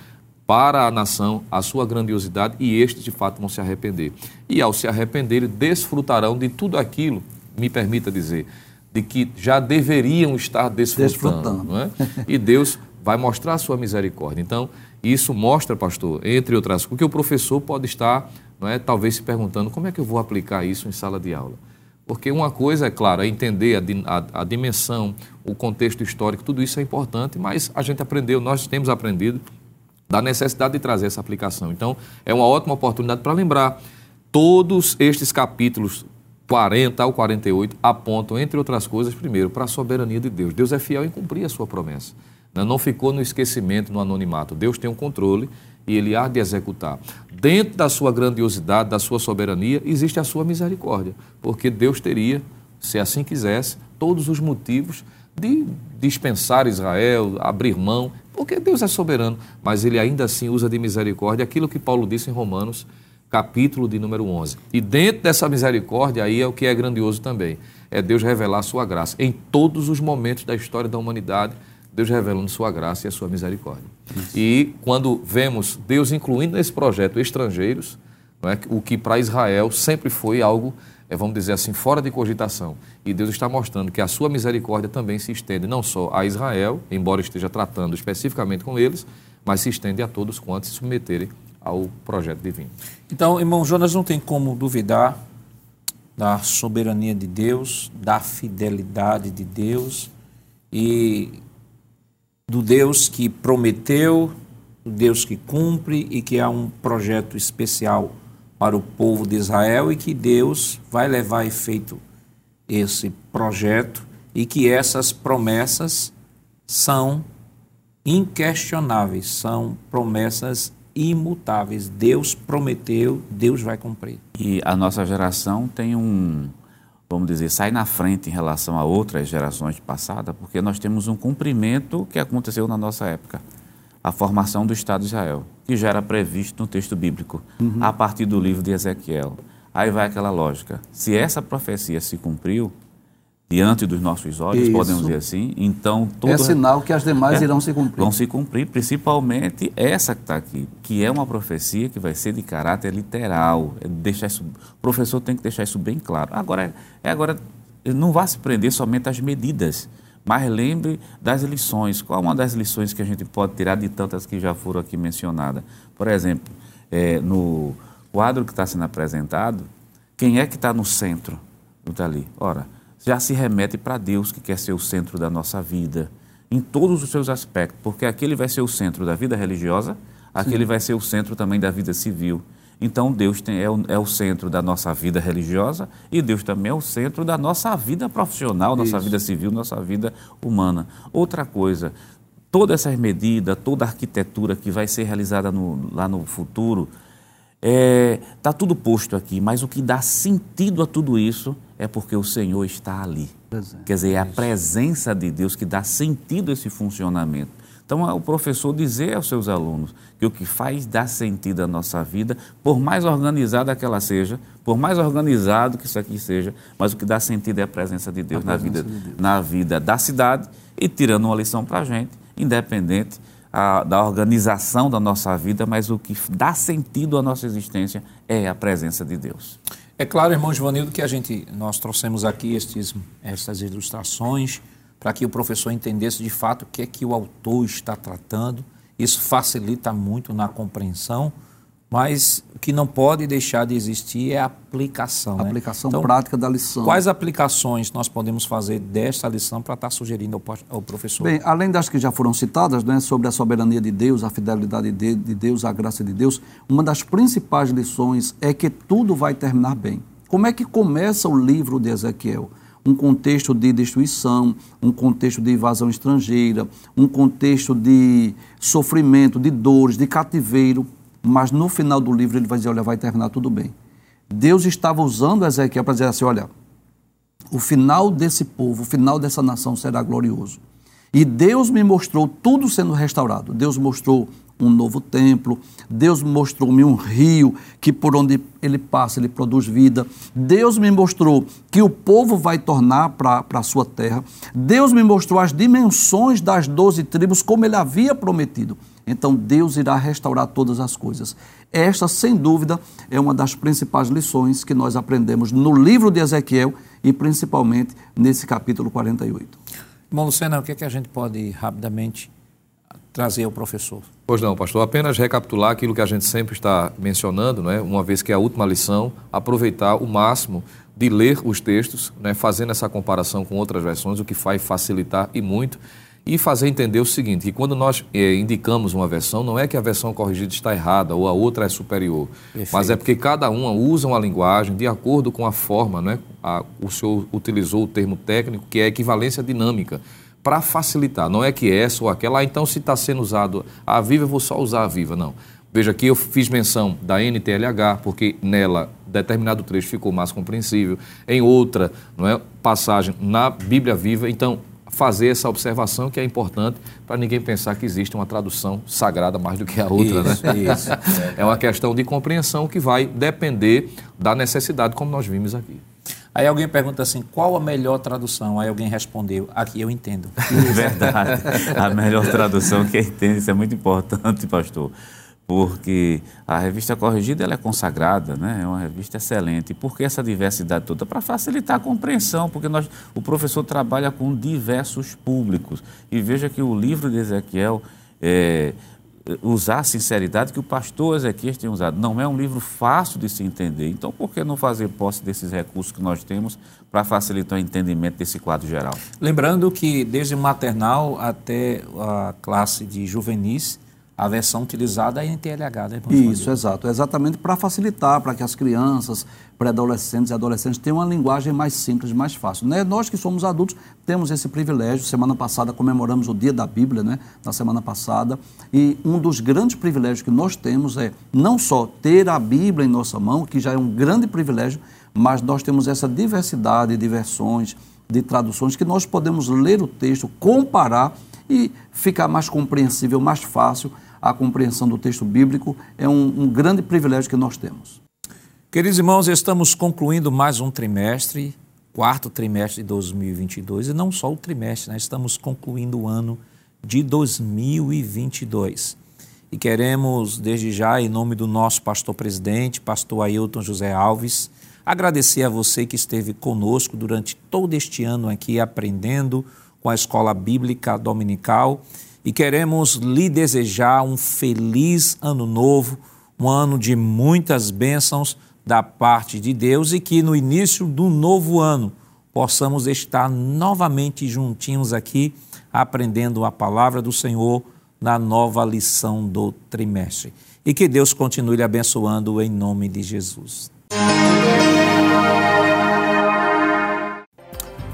para a nação a sua grandiosidade e estes de fato vão se arrepender. E ao se arrepender, desfrutarão de tudo aquilo, me permita dizer, de que já deveriam estar desfrutando. Desfrutando. É? E Deus vai mostrar a sua misericórdia. Então, isso mostra, pastor, entre outras coisas, que o professor pode estar, não é, talvez se perguntando como é que eu vou aplicar isso em sala de aula. Porque uma coisa, é claro, é entender a, a- a dimensão, o contexto histórico, tudo isso é importante, mas a gente aprendeu, nós temos aprendido da necessidade de trazer essa aplicação. Então, é uma ótima oportunidade para lembrar. Todos estes capítulos, 40 ao 48, apontam, entre outras coisas, primeiro, para a soberania de Deus. Deus é fiel em cumprir a sua promessa. Né? Não ficou no esquecimento, no anonimato. Deus tem o controle e ele há de executar. Dentro da sua grandiosidade, da sua soberania, existe a sua misericórdia, porque Deus teria, se assim quisesse, todos os motivos de dispensar Israel, abrir mão, porque Deus é soberano, mas ele ainda assim usa de misericórdia aquilo que Paulo disse em Romanos, capítulo de número 11. E dentro dessa misericórdia aí é o que é grandioso também, é Deus revelar a sua graça em todos os momentos da história da humanidade. Deus revelando sua graça e a sua misericórdia. E quando vemos Deus incluindo nesse projeto estrangeiros, não é? o que para Israel sempre foi algo, vamos dizer assim, fora de cogitação. E Deus está mostrando que a sua misericórdia também se estende não só a Israel, embora esteja tratando especificamente com eles, mas se estende a todos quantos se submeterem ao projeto divino. Então, irmão Jonas, não tem como duvidar da soberania de Deus, da fidelidade de Deus e do Deus que prometeu, do Deus que cumpre e que há um projeto especial para o povo de Israel e que Deus vai levar a efeito esse projeto e que essas promessas são inquestionáveis, são promessas imutáveis. Deus prometeu, Deus vai cumprir. E a nossa geração tem um, vamos dizer, sai na frente em relação a outras gerações passadas, porque nós temos um cumprimento que aconteceu na nossa época. A formação do Estado de Israel, que já era previsto no texto bíblico, uhum. a partir do livro de Ezequiel. Aí vai aquela lógica. Se essa profecia se cumpriu, diante dos nossos olhos, Isso. podemos dizer assim. Então, todo é sinal que as demais é, irão se cumprir. Vão se cumprir, principalmente essa que está aqui, que é uma profecia que vai ser de caráter literal. É deixar isso, o professor tem que deixar isso bem claro. Agora, é agora não vá se prender somente às medidas, mas lembre das lições. Qual é uma das lições que a gente pode tirar de tantas que já foram aqui mencionadas? Por exemplo, é, no quadro que está sendo apresentado, quem é que está no centro? Está ali. Ora, já se remete para Deus, que quer ser o centro da nossa vida, em todos os seus aspectos, porque aquele vai ser o centro da vida religiosa, aquele Sim. vai ser o centro também da vida civil. Então, Deus tem, é, o, é, o, centro da nossa vida religiosa e Deus também é o centro da nossa vida profissional, nossa Isso. vida civil, nossa vida humana. Outra coisa, todas essas medidas, toda a arquitetura que vai ser realizada no, lá no futuro, Está é, tá tudo posto aqui, mas o que dá sentido a tudo isso é porque o Senhor está ali. Quer dizer, é a presença de Deus que dá sentido a esse funcionamento. Então, é o professor dizer aos seus alunos que o que faz dar sentido à nossa vida, por mais organizada que ela seja, por mais organizado que isso aqui seja, mas o que dá sentido é a presença de Deus, na, vida, de Deus. na vida da cidade e tirando uma lição para a gente, independente a, da organização da nossa vida, mas o que dá sentido à nossa existência é a presença de Deus. É claro, irmão Givanildo, que a gente, nós trouxemos aqui estes, estas ilustrações para que o professor entendesse de fato o que é que o autor está tratando. Isso facilita muito na compreensão mas o que não pode deixar de existir é a aplicação. A né? aplicação então, prática da lição. Quais aplicações nós podemos fazer desta lição para estar sugerindo ao, ao, professor? Bem, além das que já foram citadas, né, sobre a soberania de Deus, a fidelidade de, de Deus, a graça de Deus, uma das principais lições é que tudo vai terminar bem. Como é que começa o livro de Ezequiel? Um contexto de destruição, um contexto de invasão estrangeira, um contexto de sofrimento, de dores, de cativeiro mas no final do livro ele vai dizer: olha, vai terminar tudo bem. Deus estava usando Ezequiel para dizer assim: olha, o final desse povo, o final dessa nação será glorioso. E Deus me mostrou tudo sendo restaurado. Deus mostrou um novo templo, Deus mostrou-me um rio que por onde ele passa ele produz vida. Deus me mostrou que o povo vai tornar para a sua terra. Deus me mostrou as dimensões das doze tribos como ele havia prometido. Então Deus irá restaurar todas as coisas. Esta, sem dúvida, é uma das principais lições que nós aprendemos no livro de Ezequiel e principalmente nesse capítulo 48. Bom, Luciana, o que, é que a gente pode rapidamente trazer ao professor? Pois não, pastor. Apenas recapitular aquilo que a gente sempre está mencionando, né? uma vez que é a última lição, aproveitar o máximo de ler os textos, né? fazendo essa comparação com outras versões, o que vai facilitar e muito e fazer entender o seguinte, que quando nós eh, indicamos uma versão, não é que a versão corrigida está errada ou a outra é superior, Perfeito. mas é porque cada uma usa uma linguagem de acordo com a forma, né? A, o senhor utilizou o termo técnico que é equivalência dinâmica, para facilitar, não é que essa ou aquela, ah, então se está sendo usado a viva, eu vou só usar a viva, não. Veja aqui, eu fiz menção da NTLH, porque nela determinado trecho ficou mais compreensível. Em outra, não é, passagem na Bíblia Viva, então fazer essa observação que é importante para ninguém pensar que existe uma tradução sagrada mais do que a outra, isso, né? Isso. É uma questão de compreensão que vai depender da necessidade, como nós vimos aqui. Aí alguém pergunta assim, qual a melhor tradução? Aí alguém respondeu, aqui eu entendo. Verdade. A melhor tradução que entende, isso é muito importante, pastor. Porque a revista corrigida ela é consagrada, né? é uma revista excelente. Por que essa diversidade toda? Para facilitar a compreensão, porque nós, o professor trabalha com diversos públicos. E veja que o livro de Ezequiel é, usar a sinceridade que o pastor Ezequiel tem usado. Não é um livro fácil de se entender. Então, por que não fazer posse desses recursos que nós temos para facilitar o entendimento desse quadro geral? Lembrando que desde o maternal até a classe de juvenis, a versão utilizada é em TLH, né? Isso, exato. Exatamente para facilitar, para que as crianças, pré-adolescentes e adolescentes tenham uma linguagem mais simples, mais fácil. Né? Nós que somos adultos temos esse privilégio. Semana passada comemoramos o Dia da Bíblia, né? Na semana passada. E um dos grandes privilégios que nós temos é não só ter a Bíblia em nossa mão, que já é um grande privilégio, mas nós temos essa diversidade de versões, de traduções, que nós podemos ler o texto, comparar e ficar mais compreensível, mais fácil a compreensão do texto bíblico é um, um grande privilégio que nós temos. Queridos irmãos, estamos concluindo mais um trimestre, quarto trimestre de 2022, e não só o trimestre, né? estamos concluindo o ano de 2022. E queremos, desde já, em nome do nosso pastor presidente, pastor Ailton José Alves, agradecer a você que esteve conosco durante todo este ano aqui aprendendo com a Escola Bíblica Dominical e queremos lhe desejar um feliz ano novo, um ano de muitas bênçãos da parte de Deus e que no início do novo ano possamos estar novamente juntinhos aqui aprendendo a palavra do Senhor na nova lição do trimestre. E que Deus continue lhe abençoando em nome de Jesus.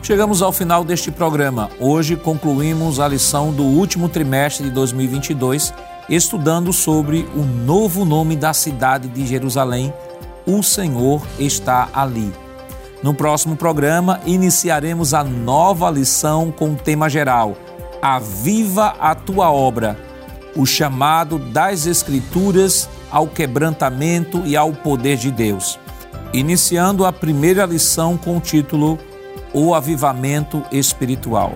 Chegamos ao final deste programa. Hoje concluímos a lição do último trimestre de 2022, estudando sobre o novo nome da cidade de Jerusalém. O Senhor está ali. No próximo programa, iniciaremos a nova lição com o tema geral: Aviva a tua obra. O chamado das Escrituras ao quebrantamento e ao poder de Deus. Iniciando a primeira lição com o título o avivamento espiritual.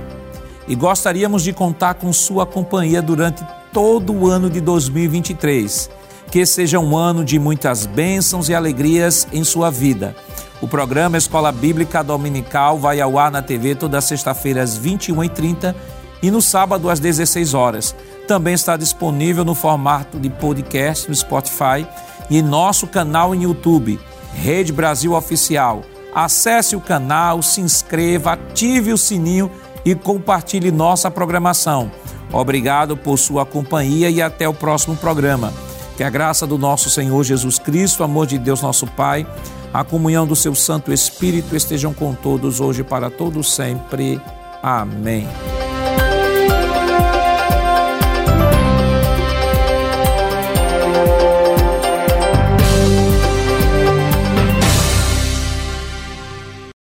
E gostaríamos de contar com sua companhia durante todo o ano de 2023. Que seja um ano de muitas bênçãos e alegrias em sua vida. O programa Escola Bíblica Dominical vai ao ar na TV toda sexta-feira às 21h30 e no sábado às 16 horas. Também está disponível no formato de podcast no Spotify e em nosso canal em YouTube, Rede Brasil Oficial Acesse o canal, se inscreva, ative o sininho e compartilhe nossa programação. Obrigado por sua companhia e até o próximo programa. Que a graça do nosso Senhor Jesus Cristo, o amor de Deus nosso Pai, a comunhão do seu Santo Espírito estejam com todos hoje para todos sempre. Amém.